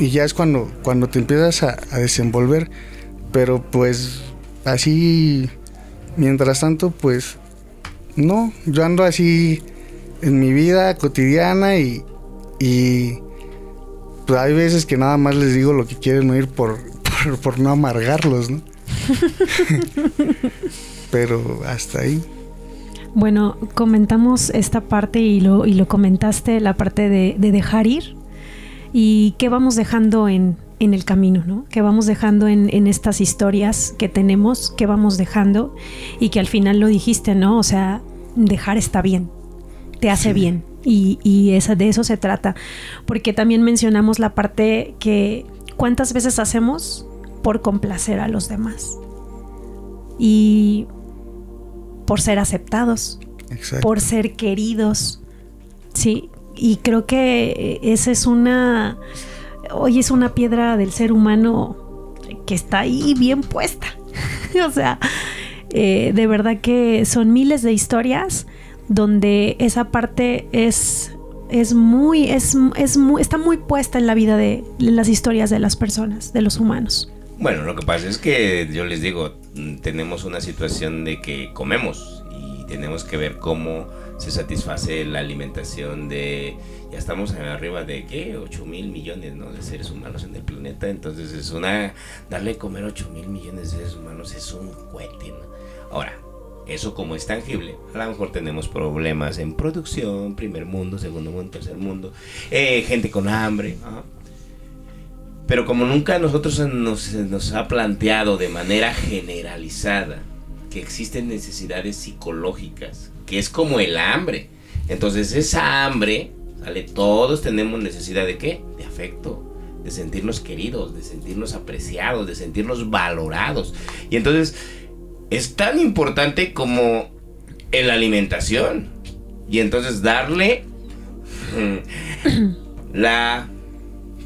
y ya es cuando, cuando te empiezas a, desenvolver, pero pues así, mientras tanto, pues no, yo ando así en mi vida cotidiana y, y pues hay veces que nada más les digo lo que quieren oír por, [LAUGHS] por, no amargarlos, ¿no? [LAUGHS] Pero hasta ahí. Bueno, comentamos esta parte y lo, y lo comentaste, la parte de, dejar ir y qué vamos dejando en, en el camino, ¿no? Que vamos dejando en, en, estas historias que tenemos, que vamos dejando y que al final lo dijiste, ¿no? O sea, dejar está bien, te hace bien y, y esa, de eso se trata. Porque también mencionamos la parte que cuántas veces hacemos por complacer a los demás. Y por ser aceptados, por ser queridos. Sí, y creo que esa es una, hoy es una piedra del ser humano que está ahí bien puesta. [LAUGHS] o sea, eh, de verdad que son miles de historias donde esa parte es es muy, es, es muy, está muy puesta en la vida de las historias de las personas, de los humanos. Bueno, lo que pasa es que yo les digo, mm, tenemos una situación de que comemos y tenemos que ver cómo se satisface la alimentación de ya estamos arriba de qué 8 mil millones ¿no? de seres humanos en el planeta. Entonces es una darle comer 8 mil millones de seres humanos es un cohete ahora eso como es tangible a lo mejor tenemos problemas en producción primer mundo segundo mundo tercer mundo eh, gente con hambre pero como nunca nosotros nos, nos ha planteado de manera generalizada que existen necesidades psicológicas, que es como el hambre. Entonces esa hambre, ¿sale? Todos tenemos necesidad de qué? De afecto, de sentirnos queridos, de sentirnos apreciados, de sentirnos valorados. Y entonces es tan importante como en la alimentación. Y entonces darle la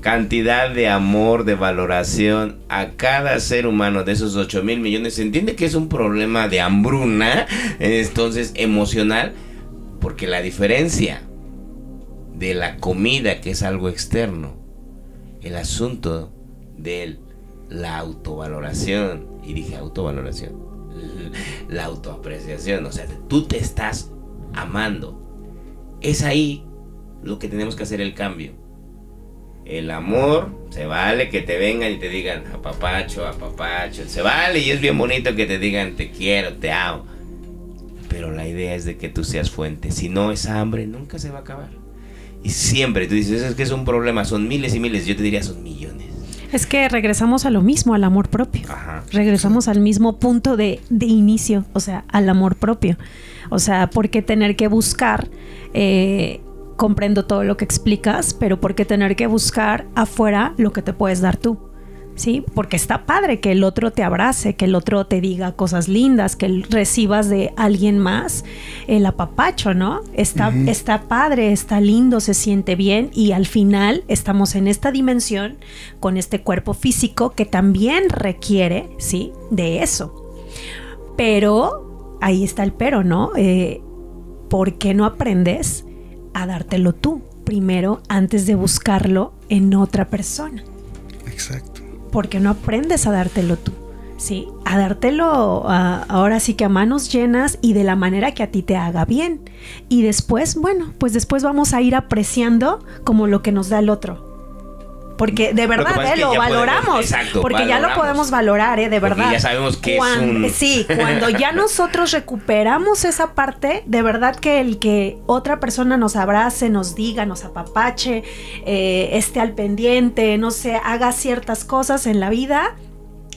cantidad de amor, de valoración a cada ser humano de esos 8 mil millones. Se entiende que es un problema de hambruna, entonces emocional, porque la diferencia de la comida, que es algo externo, el asunto de la autovaloración, y dije autovaloración, [LAUGHS] la autoapreciación, o sea, tú te estás amando. Es ahí lo que tenemos que hacer el cambio el amor, se vale que te vengan y te digan a papacho, a papacho. Se vale y es bien bonito que te digan te quiero, te amo. Pero la idea es de que tú seas fuente. Si no, esa hambre nunca se va a acabar. Y siempre tú dices, es que es un problema, son miles y miles. Yo te diría, son millones. Es que regresamos a lo mismo, al amor propio. Regresamos al mismo punto de, de, inicio, o sea, al amor propio. O sea, ¿por qué tener que buscar eh, comprendo todo lo que explicas, pero ¿por qué tener que buscar afuera lo que te puedes dar tú? ¿Sí? Porque está padre que el otro te abrace, que el otro te diga cosas lindas, que recibas de alguien más el apapacho, ¿no? Está, está padre, está lindo, se siente bien y al final estamos en esta dimensión con este cuerpo físico que también requiere, ¿sí? De eso. Pero, ahí está el pero, ¿no? Eh, ¿Por qué no aprendes a dártelo tú primero antes de buscarlo en otra persona? Exacto. ¿Por qué no aprendes a dártelo tú? Sí, a dártelo ahora sí que a manos llenas y de la manera que a ti te haga bien. Y después, bueno, pues después vamos a ir apreciando como lo que nos da el otro. Porque de verdad, lo, eh, lo valoramos. porque ya lo podemos valorar, ¿eh? De verdad. ya sabemos que es un... Sí, [LAUGHS] cuando ya nosotros recuperamos esa parte, de verdad que el que otra persona nos abrace, nos diga, nos apapache, eh, esté al pendiente, no sé, haga ciertas cosas en la vida,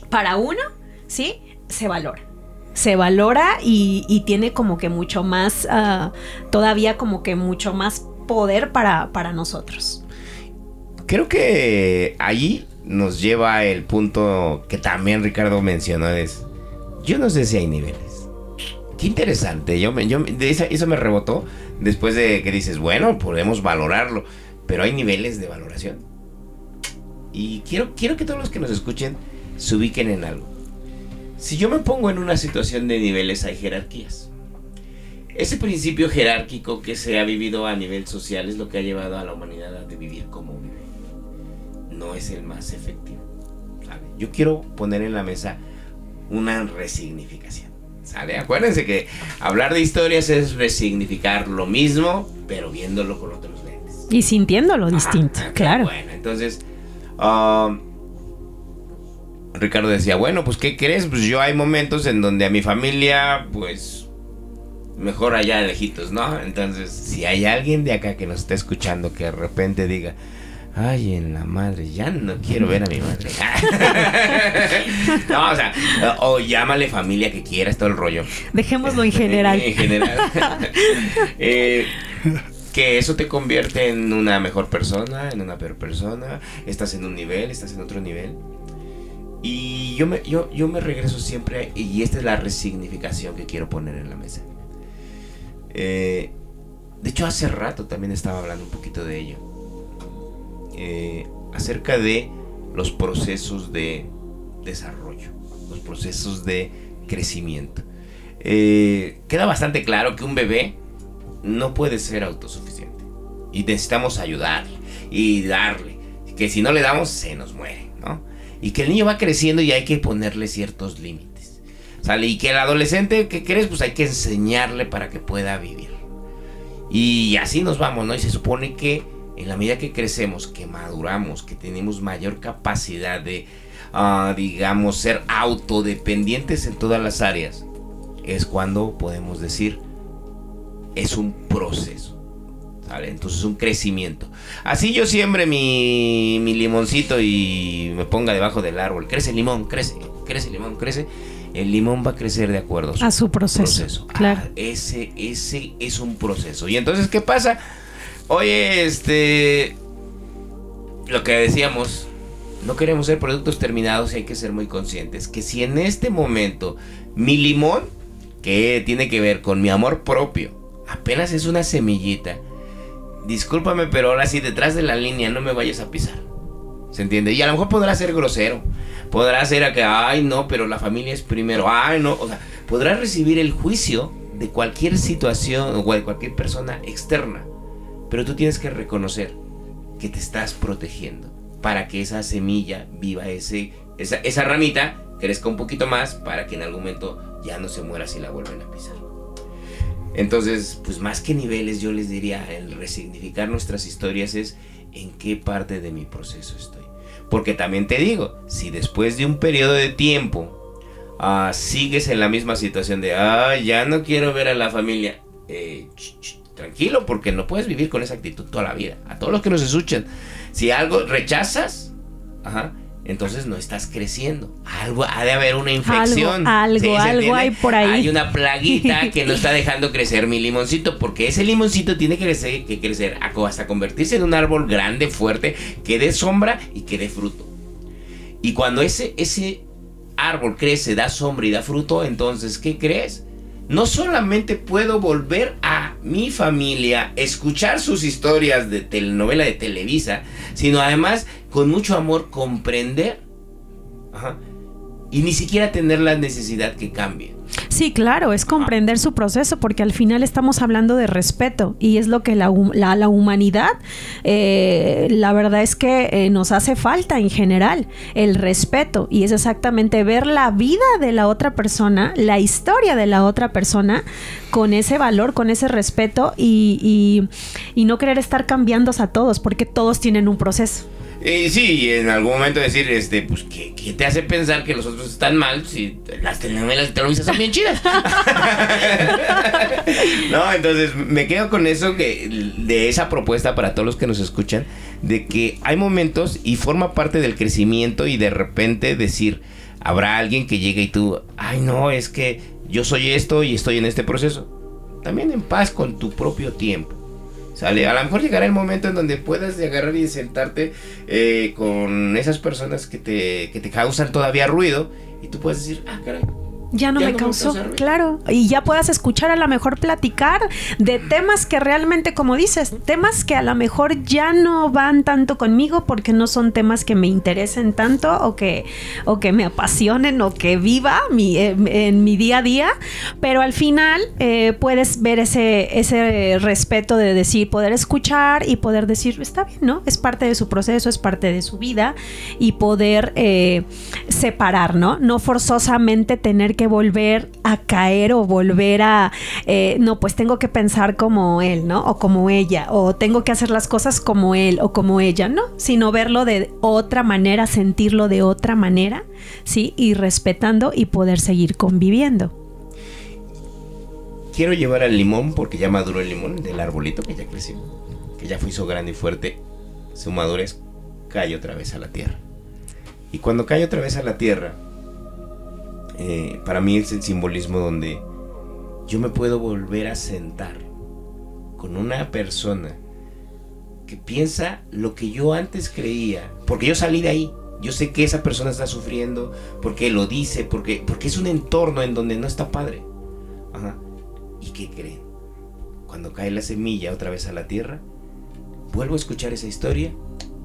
para uno, ¿sí? Se valora se valora y, tiene como que mucho más, ah, todavía como que mucho más poder para, para nosotros. Creo que allí nos lleva el punto que también Ricardo mencionó, es, yo no sé si hay niveles. Qué interesante, yo, yo eso me rebotó después de que dices, bueno, podemos valorarlo, pero hay niveles de valoración. Y quiero, quiero que todos los que nos escuchen se ubiquen en algo. Si yo me pongo en una situación de niveles, hay jerarquías. Ese principio jerárquico que se ha vivido a nivel social es lo que ha llevado a la humanidad a vivir como vive no es el más efectivo. Yo quiero poner en la mesa una resignificación. ¿Sale? Acuérdense que hablar de historias es resignificar lo mismo, pero viéndolo con otros lentes. Y sintiéndolo distinto, claro. Bueno, entonces, um, Ricardo decía, bueno, pues ¿qué crees? Pues yo hay momentos en donde a mi familia, pues, mejor allá lejitos, ¿no? Entonces, si hay alguien de acá que nos está escuchando que de repente diga, Ay, en la madre, ya no quiero ver a mi madre. [LAUGHS] no, o sea, o llámale familia que quieras, todo el rollo. Dejémoslo en general. [LAUGHS] en general. Eh, que eso te convierte en una mejor persona, en una peor persona. Estás en un nivel, estás en otro nivel. Y yo me, yo, yo me regreso siempre, y esta es la resignificación que quiero poner en la mesa. Eh, de hecho, hace rato también estaba hablando un poquito de ello eh, acerca de los procesos de desarrollo, los procesos de crecimiento. Eh, queda bastante claro que un bebé no puede ser autosuficiente y necesitamos ayudarle y darle, que si no le damos se nos muere, ¿no? Y que el niño va creciendo y hay que ponerle ciertos límites. ¿Sale? Y que el adolescente, ¿qué crees? Pues hay que enseñarle para que pueda vivir. Y así nos vamos, ¿no? Y se supone que en la medida que crecemos, que maduramos, que tenemos mayor capacidad de, ah, digamos, ser autodependientes en todas las áreas, es cuando podemos decir, es un proceso. ¿Sale? Entonces es un crecimiento. Así yo siembre mi, mi limoncito y me ponga debajo del árbol. Crece el limón, crece, crece el limón, crece el limón va a crecer de acuerdo a su, proceso. Claro. Ah, ese, ese es un proceso. Y entonces, ¿qué pasa? Oye, este. Lo que decíamos. No queremos ser productos terminados y hay que ser muy conscientes. Que si en este momento mi limón, que tiene que ver con mi amor propio, apenas es una semillita. Discúlpame, pero ahora sí, detrás de la línea no me vayas a pisar. ¿Se entiende? Y a lo mejor podrá ser grosero. Podrá ser a que, ay, no, pero la familia es primero. Ay, no. O sea, podrá recibir el juicio de cualquier situación o de cualquier persona externa. Pero tú tienes que reconocer que te estás protegiendo para que esa semilla viva, ese, esa, esa ramita crezca un poquito más para que en algún momento ya no se muera si la vuelven a pisar. Entonces, pues más que niveles, yo les diría, el resignificar nuestras historias es en qué parte de mi proceso estoy. Porque también te digo, si después de un periodo de tiempo ah, sigues en la misma situación de, ah, ya no quiero ver a la familia, eh, tranquilo, porque no puedes vivir con esa actitud toda la vida. A todos los que nos escuchan, si algo rechazas, entonces no estás creciendo. Algo ha de haber una infección. Algo, algo, hay por ahí. Hay una plaguita [LAUGHS] que no está dejando crecer mi limoncito, porque ese limoncito tiene que crecer, que crecer hasta convertirse en un árbol grande, fuerte, que dé sombra y que dé fruto. Y cuando ese, ese árbol crece, da sombra y da fruto, entonces, ¿qué crees? No solamente puedo volver a mi familia, escuchar sus historias de telenovela de Televisa, sino además con mucho amor comprender y ni siquiera tener la necesidad que cambie. Sí, claro, es comprender su proceso, porque al final estamos hablando de respeto y es lo que la, la, humanidad, eh, la verdad es que eh, nos hace falta en general, el respeto, y es exactamente ver la vida de la otra persona, la historia de la otra persona, con ese valor, con ese respeto y, y no querer estar cambiando a todos, porque todos tienen un proceso. Eh, sí, y en algún momento decir, este, pues, ¿qué, te hace pensar que los otros están mal si las telenovelas televisas son bien chidas? [LAUGHS] no, entonces me quedo con eso que, de esa propuesta para todos los que nos escuchan, de que hay momentos y forma parte del crecimiento y de repente decir, habrá alguien que llegue y tú, ay no, es que yo soy esto y estoy en este proceso. También en paz con tu propio tiempo. ¿Sale? A lo mejor llegará el momento en donde puedas agarrar y sentarte eh, con esas personas que te, que te causan todavía ruido y tú puedes decir, ah, caray, ya no me causó, claro, y ya puedas escuchar a lo mejor platicar de temas que realmente, como dices, temas que a lo mejor ya no van tanto conmigo porque no son temas que me interesen tanto o que, o que me apasionen o que viva mi, eh, en mi día a día, pero al final eh, puedes ver ese, ese respeto de decir, poder escuchar y poder decir, está bien, ¿no? Es parte de su proceso, es parte de su vida y poder eh, separar, ¿no? No forzosamente tener que volver a caer o volver a, eh, no, pues tengo que pensar como él, ¿no? O como ella, o tengo que hacer las cosas como él o como ella, ¿no? Sino verlo de otra manera, sentirlo de otra manera, ¿sí? Y respetando y poder seguir conviviendo. Quiero llevar al limón porque ya maduró el limón del arbolito que ya creció, que ya fue hizo grande y fuerte. Su madurez cae otra vez a la tierra. Y cuando cae otra vez a la tierra, eh, para mí es el simbolismo donde yo me puedo volver a sentar con una persona que piensa lo que yo antes creía, porque yo salí de ahí. Yo sé que esa persona está sufriendo, porque lo dice, porque, porque es un entorno en donde no está padre. ¿Y qué creen? Cuando cae la semilla otra vez a la tierra, vuelvo a escuchar esa historia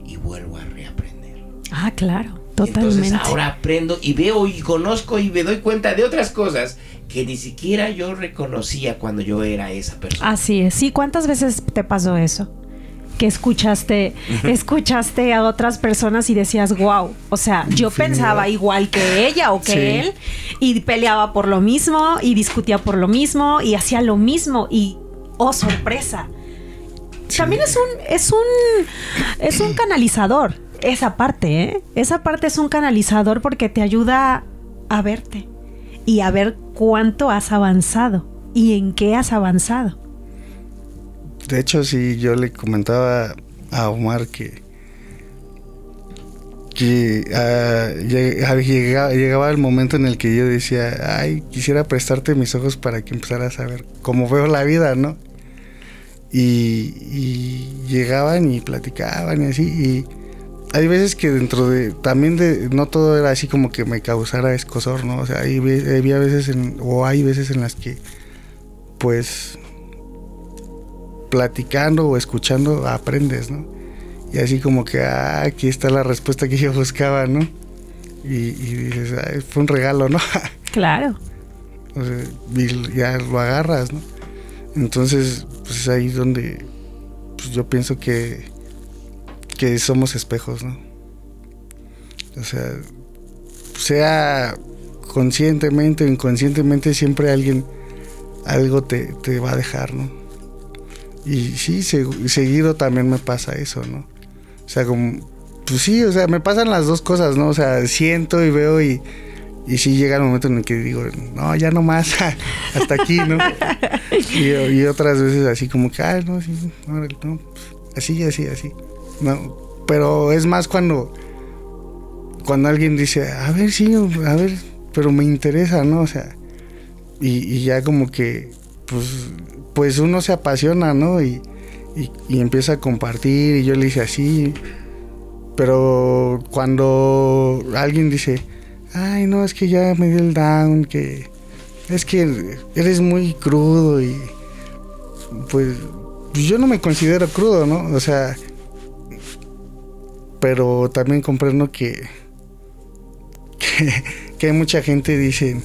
y vuelvo a reaprender. Ah, claro. Totalmente. Entonces ahora aprendo y veo y conozco y me doy cuenta de otras cosas que ni siquiera yo reconocía cuando yo era esa persona. Así es. Sí, ¿cuántas veces te pasó eso? Que escuchaste, escuchaste a otras personas y decías, wow, o sea, yo pensaba igual que ella o que él y peleaba por lo mismo y discutía por lo mismo y hacía lo mismo y, oh, sorpresa. También es un, es un, es un canalizador esa parte, ¿eh? Esa parte es un canalizador porque te ayuda a verte y a ver cuánto has avanzado y en qué has avanzado. De hecho, sí, yo le comentaba a Omar que, que uh, llegaba, el momento en el que yo decía, ay, quisiera prestarte mis ojos para que empezaras a ver cómo veo la vida, ¿no? Y llegaban y platicaban y así, y hay veces que dentro de, también de, no todo era así como que me causara escosor, ¿no? O sea, hay, había veces en, o hay veces en las que, pues, platicando o escuchando aprendes, ¿no? Y así como que, ah, aquí está la respuesta que yo buscaba, ¿no? Y, dices, fue un regalo, ¿no? [LAUGHS] Claro. O sea, y ya lo agarras, ¿no? Entonces, pues es ahí donde pues, yo pienso que que somos espejos, ¿no? O sea, sea conscientemente o inconscientemente, siempre alguien algo te, va a dejar, ¿no? Y sí, seguido también me pasa eso, ¿no? O sea, como, pues sí, o sea, me pasan las dos cosas, ¿no? O sea, siento y veo y, y sí llega el momento en el que digo, no, ya no más, [LAUGHS] hasta aquí, ¿no? y, otras veces así como que, ah, no, sí, no, pues, así, así, así. Pero es más cuando cuando alguien dice, a ver, sí, a ver, pero me interesa, ¿no? O sea, y, ya como que, pues, pues uno se apasiona, ¿no? Y, y, empieza a compartir y yo le hice así. Pero cuando alguien dice, ay, no, es que ya me dio el down, que es que eres muy crudo y pues yo no me considero crudo, ¿no? O sea, pero también comprendo que, que, mucha gente dice,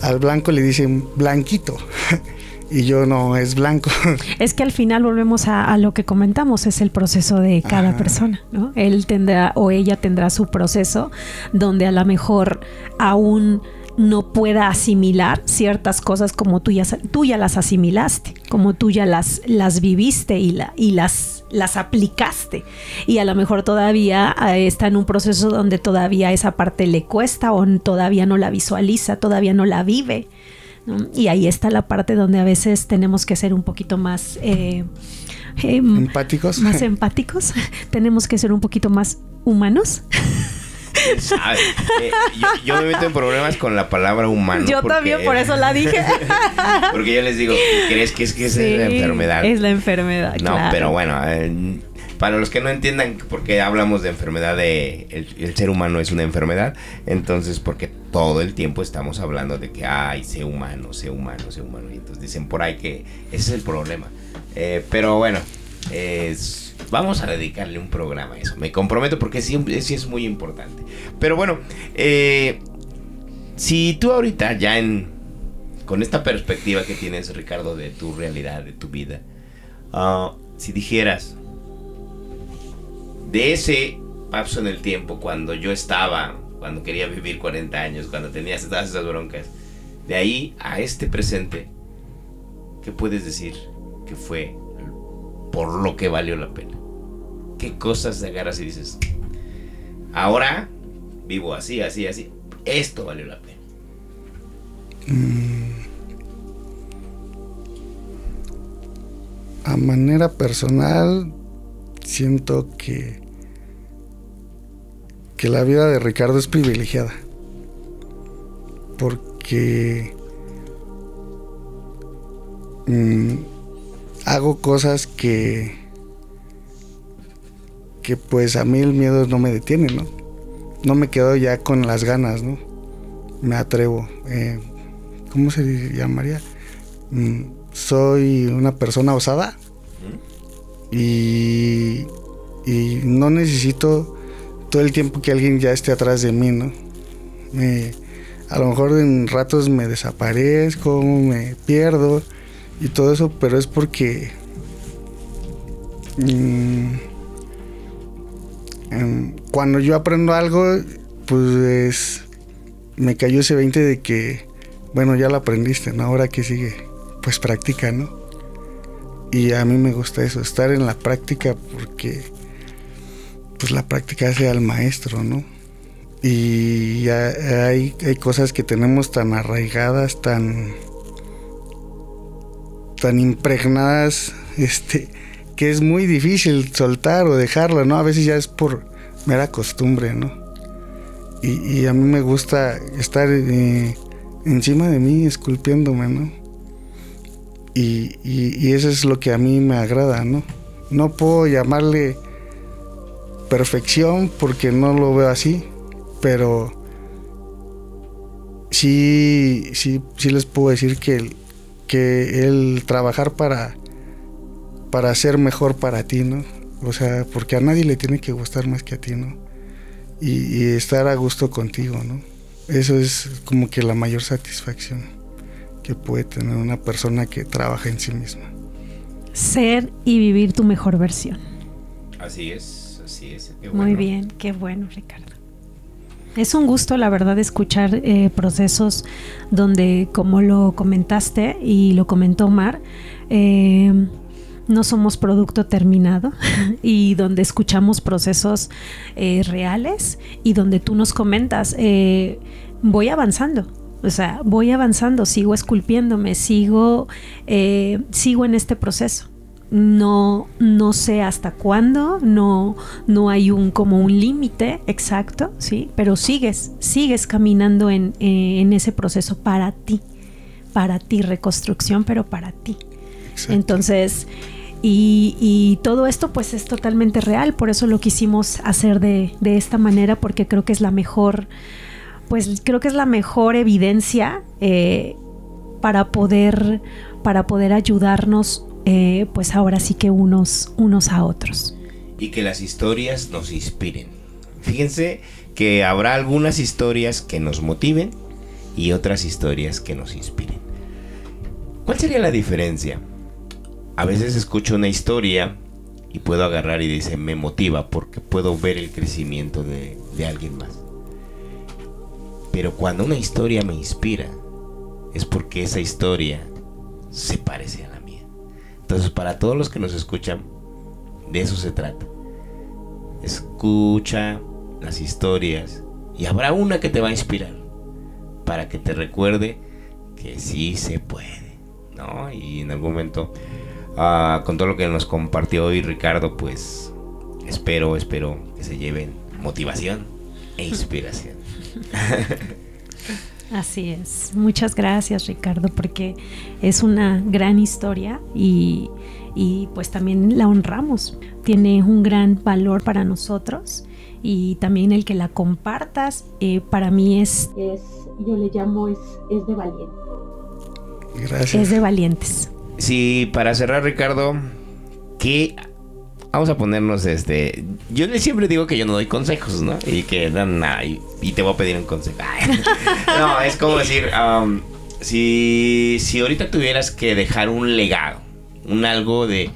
al blanco le dicen blanquito. [LAUGHS] y yo no es blanco. [LAUGHS] Es que al final volvemos a, lo que comentamos, es el proceso de cada persona, ¿no? Él tendrá o ella tendrá su proceso donde a lo mejor aún no pueda asimilar ciertas cosas como tú ya, tú ya las asimilaste, como tú ya las, las viviste y, la, y las, las aplicaste. Y a lo mejor todavía eh, está en un proceso donde todavía esa parte le cuesta o todavía no la visualiza, todavía no la vive. Y ahí está la parte donde a veces tenemos que ser un poquito más... Eh, em, empáticos. Más empáticos. [LAUGHS] tenemos que ser un poquito más humanos. [LAUGHS] Eh, yo, me meto en problemas con la palabra humano. Yo también, por eso la dije. [LAUGHS] porque yo les digo, ¿crees que es que es la enfermedad? Es la enfermedad. No, pero bueno, eh, para los que no entiendan por qué hablamos de enfermedad, de el, ser humano es una enfermedad, entonces porque todo el tiempo estamos hablando de que, ay, sé humano, sé humano, sé humano. Y entonces dicen por ahí que ese es el problema. Eh, pero bueno, es Vamos a dedicarle un programa a eso. Me comprometo porque sí, es muy importante. Pero bueno, eh, si tú ahorita ya en... Con esta perspectiva que tienes, Ricardo, de tu realidad, de tu vida, ah, si dijeras, de ese paso en el tiempo, cuando yo estaba, cuando quería vivir 40 años, cuando tenías todas esas broncas, de ahí a este presente, ¿qué puedes decir que fue por lo que valió la pena? Qué cosas agarras y dices, ahora vivo así, así, así, esto valió la pena. Mm. A manera personal, siento que, que la vida de Ricardo es privilegiada. Porque mm, hago cosas que que pues a mí el miedo no me detiene, ¿no? No me quedo ya con las ganas, ¿no? Me atrevo. Eh, ¿Cómo se llamaría? Mm, soy una persona osada y, y no necesito todo el tiempo que alguien ya esté atrás de mí, ¿no? a lo mejor en ratos me desaparezco, me pierdo y todo eso, pero es porque... Mm, Em, cuando yo aprendo algo, pues me cayó ese 20 de que, bueno, ya lo aprendiste, ¿no? Ahora que sigue, pues practica, ¿no? Y a mí me gusta eso, estar en la práctica porque, pues la práctica hace al maestro, ¿no? Y hay, hay cosas que tenemos tan arraigadas, tan, tan impregnadas, [LAUGHS] este, que es muy difícil soltar o dejarlo, ¿no? A veces ya es por mera costumbre, ¿no? Y, a mí me gusta estar eh, encima de mí, esculpiéndome, ¿no? Y, y, eso es lo que a mí me agrada, ¿no? No puedo llamarle perfección porque no lo veo así, pero sí, sí, sí les puedo decir que que el trabajar para para ser mejor para ti, ¿no? O sea, porque a nadie le tiene que gustar más que a ti, ¿no? Y, estar a gusto contigo, ¿no? Eso es como que la mayor satisfacción que puede tener una persona que trabaja en sí misma. Ser y vivir tu mejor versión. Así es, así es. Muy bien, qué bueno, Ricardo. Es un gusto, la verdad, escuchar eh, procesos donde, como lo comentaste y lo comentó Omar, eh, no somos producto terminado [LAUGHS] y donde escuchamos procesos eh, reales y donde tú nos comentas, eh, voy avanzando. O sea, voy avanzando, sigo esculpiéndome, sigo, eh, sigo en este proceso. No, no sé hasta cuándo, no, no hay un como un límite exacto, sí, pero sigues, sigues caminando en, en ese proceso para ti, para ti, reconstrucción, pero para ti. Entonces, y, todo esto pues es totalmente real, por eso lo quisimos hacer de, esta manera, porque creo que es la mejor, pues creo que es la mejor evidencia eh, para poder, para poder ayudarnos, eh, pues ahora sí que unos, unos a otros. Y que las historias nos inspiren. Fíjense que habrá algunas historias que nos motiven y otras historias que nos inspiren. ¿Cuál sería la diferencia? A veces escucho una historia y puedo agarrar y dice, me motiva porque puedo ver el crecimiento de, de alguien más. Pero cuando una historia me inspira, es porque esa historia se parece a la mía. Entonces, para todos los que nos escuchan, de eso se trata. Escucha las historias y habrá una que te va a inspirar para que te recuerde que sí se puede, ¿no? Y en algún momento, ah, con todo lo que nos compartió hoy Ricardo, pues espero, espero que se lleven motivación e inspiración. [LAUGHS] Así es. Muchas gracias Ricardo porque es una gran historia y, pues también la honramos. Tiene un gran valor para nosotros y también el que la compartas eh, para mí es, es, yo le llamo es, es de valiente. Gracias. Es de valientes. Sí, para cerrar Ricardo, ¿qué vamos a ponernos este. Yo siempre digo que yo no doy consejos, ¿no? Y que dan nada. Y, te voy a pedir un consejo. [LAUGHS] no, es como decir, um, si, si ahorita tuvieras que dejar un legado, un algo de.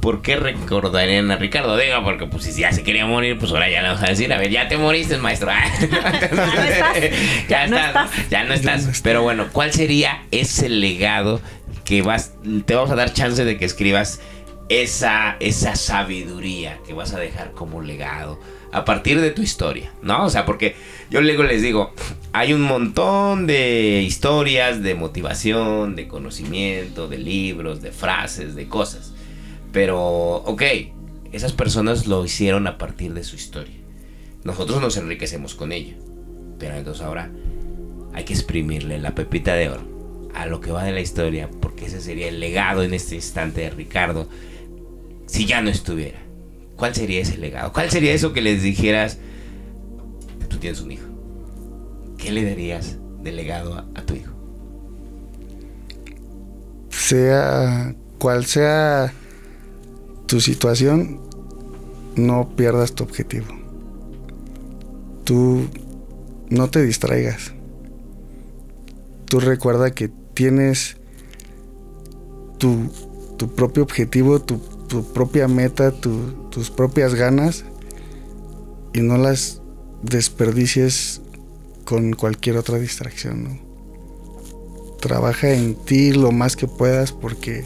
¿Por qué recordarían a Ricardo? Diga, porque pues si ya se quería morir, pues ahora ya le vamos a decir, a ver, ya te moriste, maestro. [LAUGHS] ya no estás. Ya no estás. Pero bueno, ¿cuál sería ese legado que vas, te vamos a dar chance de que escribas esa, esa sabiduría que vas a dejar como legado a partir de tu historia, ¿no? O sea, porque yo luego les digo, hay un montón de historias de motivación, de conocimiento, de libros, de frases, de cosas. Pero, ok, esas personas lo hicieron a partir de su historia. Nosotros nos enriquecemos con ella. Pero entonces ahora hay que exprimirle la pepita de oro a lo que va de la historia, porque ese sería el legado en este instante de Ricardo si ya no estuviera? ¿Cuál sería ese legado? ¿Cuál sería eso que les dijeras? Tú tienes un hijo. ¿Qué le darías de legado a, tu hijo? Sea cual sea tu situación, no pierdas tu objetivo. Tú no te distraigas. Tú recuerda que tienes tu, tu propio objetivo, tu tu propia meta, tus propias ganas y no las desperdicies con cualquier otra distracción. Trabaja en ti lo más que puedas porque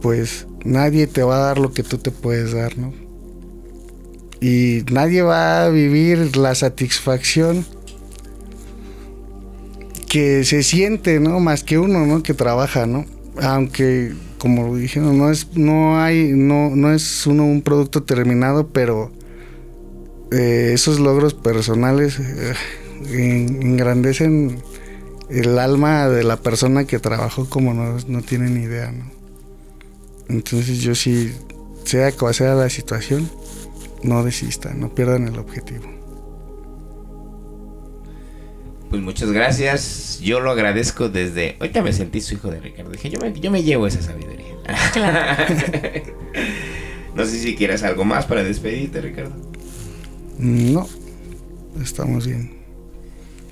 pues nadie te va a dar lo que tú te puedes dar, ¿no? Y nadie va a vivir la satisfacción que se siente, ¿no? Más que uno, ¿no? Que trabaja, ¿no? Aunque como lo dijeron, no es, no hay, no, no es uno un producto terminado, pero eh, esos logros personales eh, engrandecen el alma de la persona que trabajó como no, no tienen idea, ¿no? Entonces yo sí, sea cual sea la situación, no desista, no pierdan el objetivo. Pues muchas gracias. Yo lo agradezco desde. Ahorita me sentí su hijo de Ricardo. Dije, yo me, yo me llevo esa sabiduría. [LAUGHS] no sé si quieras algo más para despedirte, Ricardo. No, estamos bien.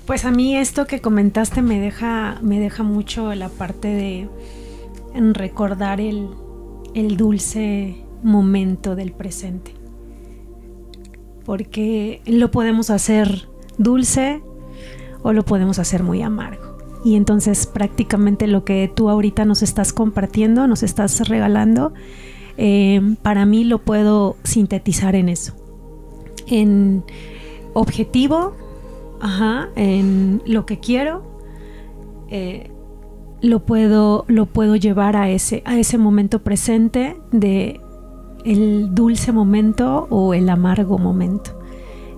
Pues a mí esto que comentaste me deja, me deja mucho la parte de recordar el, el dulce momento del presente. Porque lo podemos hacer dulce o lo podemos hacer muy amargo. Y entonces prácticamente lo que tú ahorita nos estás compartiendo, nos estás regalando, eh, para mí lo puedo sintetizar en eso. En objetivo, en lo que quiero, eh, lo, puedo, lo puedo llevar a ese, a ese momento presente de el dulce momento o el amargo momento.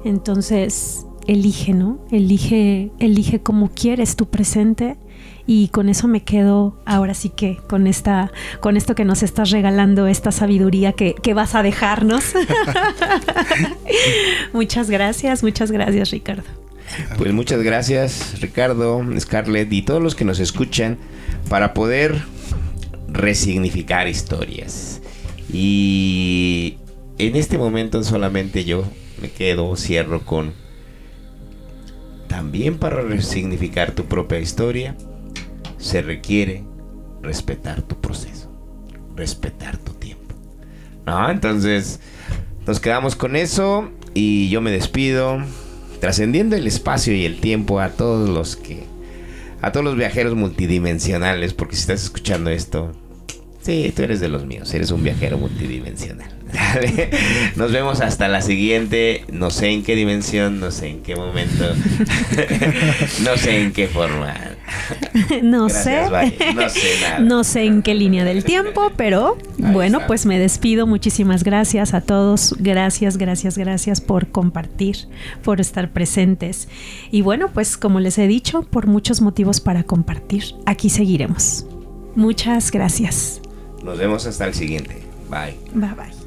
Entonces, elige, ¿no? Elige, elige cómo quieres tu presente y con eso me quedo ahora sí que con esta, con esto que nos estás regalando, esta sabiduría que, vas a dejarnos. [LAUGHS] muchas gracias, muchas gracias Ricardo. Pues muchas gracias Ricardo, Scarlett y todos los que nos escuchan para poder resignificar historias. Y en este momento solamente yo me quedo, cierro con también para resignificar tu propia historia, se requiere respetar tu proceso, respetar tu tiempo. Entonces, nos quedamos con eso y yo me despido, trascendiendo el espacio y el tiempo a todos los que, a todos los viajeros multidimensionales, porque si estás escuchando esto, sí, tú eres de los míos, eres un viajero multidimensional. Nos vemos hasta la siguiente. No sé en qué dimensión, no sé en qué momento, [LAUGHS] no sé en qué forma. no sé. No sé nada. No sé en qué línea del tiempo, pero bueno, pues me despido. Muchísimas gracias a todos. Gracias, gracias, gracias por compartir, por estar presentes. Y bueno, pues como les he dicho, por muchos motivos para compartir, aquí seguiremos. Muchas gracias. Nos vemos hasta el siguiente. Bye. Bye bye.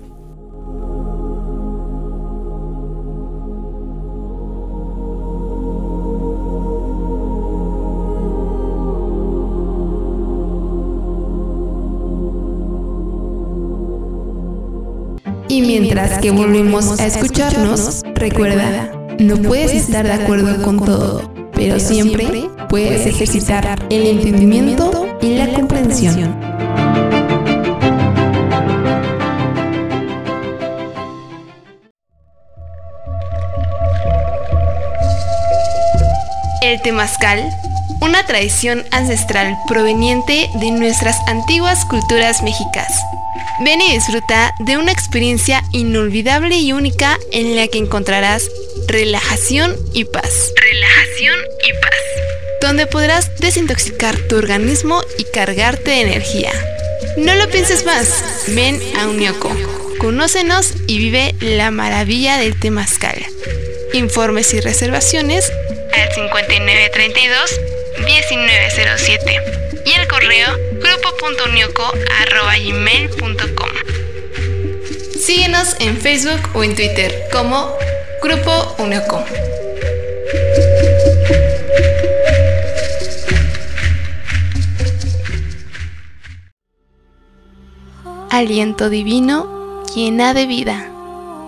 Y mientras que volvemos a escucharnos, recuerda, no puedes estar de acuerdo con todo, pero siempre puedes ejercitar el entendimiento y la comprensión. El temazcal, una tradición ancestral proveniente de nuestras antiguas culturas mexicas Ven y disfruta de una experiencia inolvidable y única en la que encontrarás relajación y paz. Relajación y paz. Donde podrás desintoxicar tu organismo y cargarte de energía. No lo pienses más, ven a Unioco. Conócenos y vive la maravilla del Temazcal. Informes y reservaciones al 5932 1907 y el correo grupo.unioco.com. Síguenos en Facebook o en Twitter como Grupo Unioco. Aliento divino llena de vida.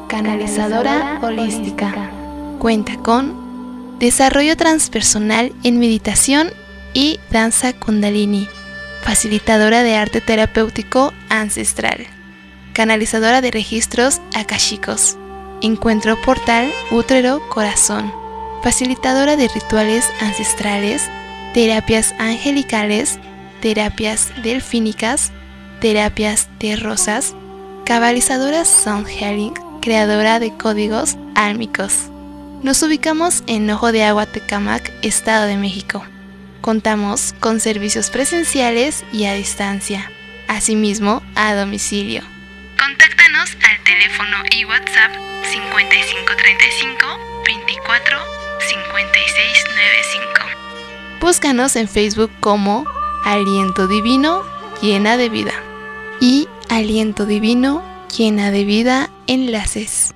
Canalizadora holística. Cuenta con desarrollo transpersonal en meditación y danza kundalini facilitadora de arte terapéutico ancestral, canalizadora de registros akashicos, encuentro portal útero-corazón, facilitadora de rituales ancestrales, terapias angelicales, terapias delfínicas, terapias de rosas, cabalizadora Sound Healing, creadora de códigos álmicos. Nos ubicamos en Ojo de Agua Tecamac, Estado de México. Contamos con servicios presenciales y a distancia, asimismo a domicilio. Contáctanos al teléfono y WhatsApp 5535 24 5695. Búscanos en Facebook como Aliento Divino llena de vida y Aliento Divino llena de vida enlaces.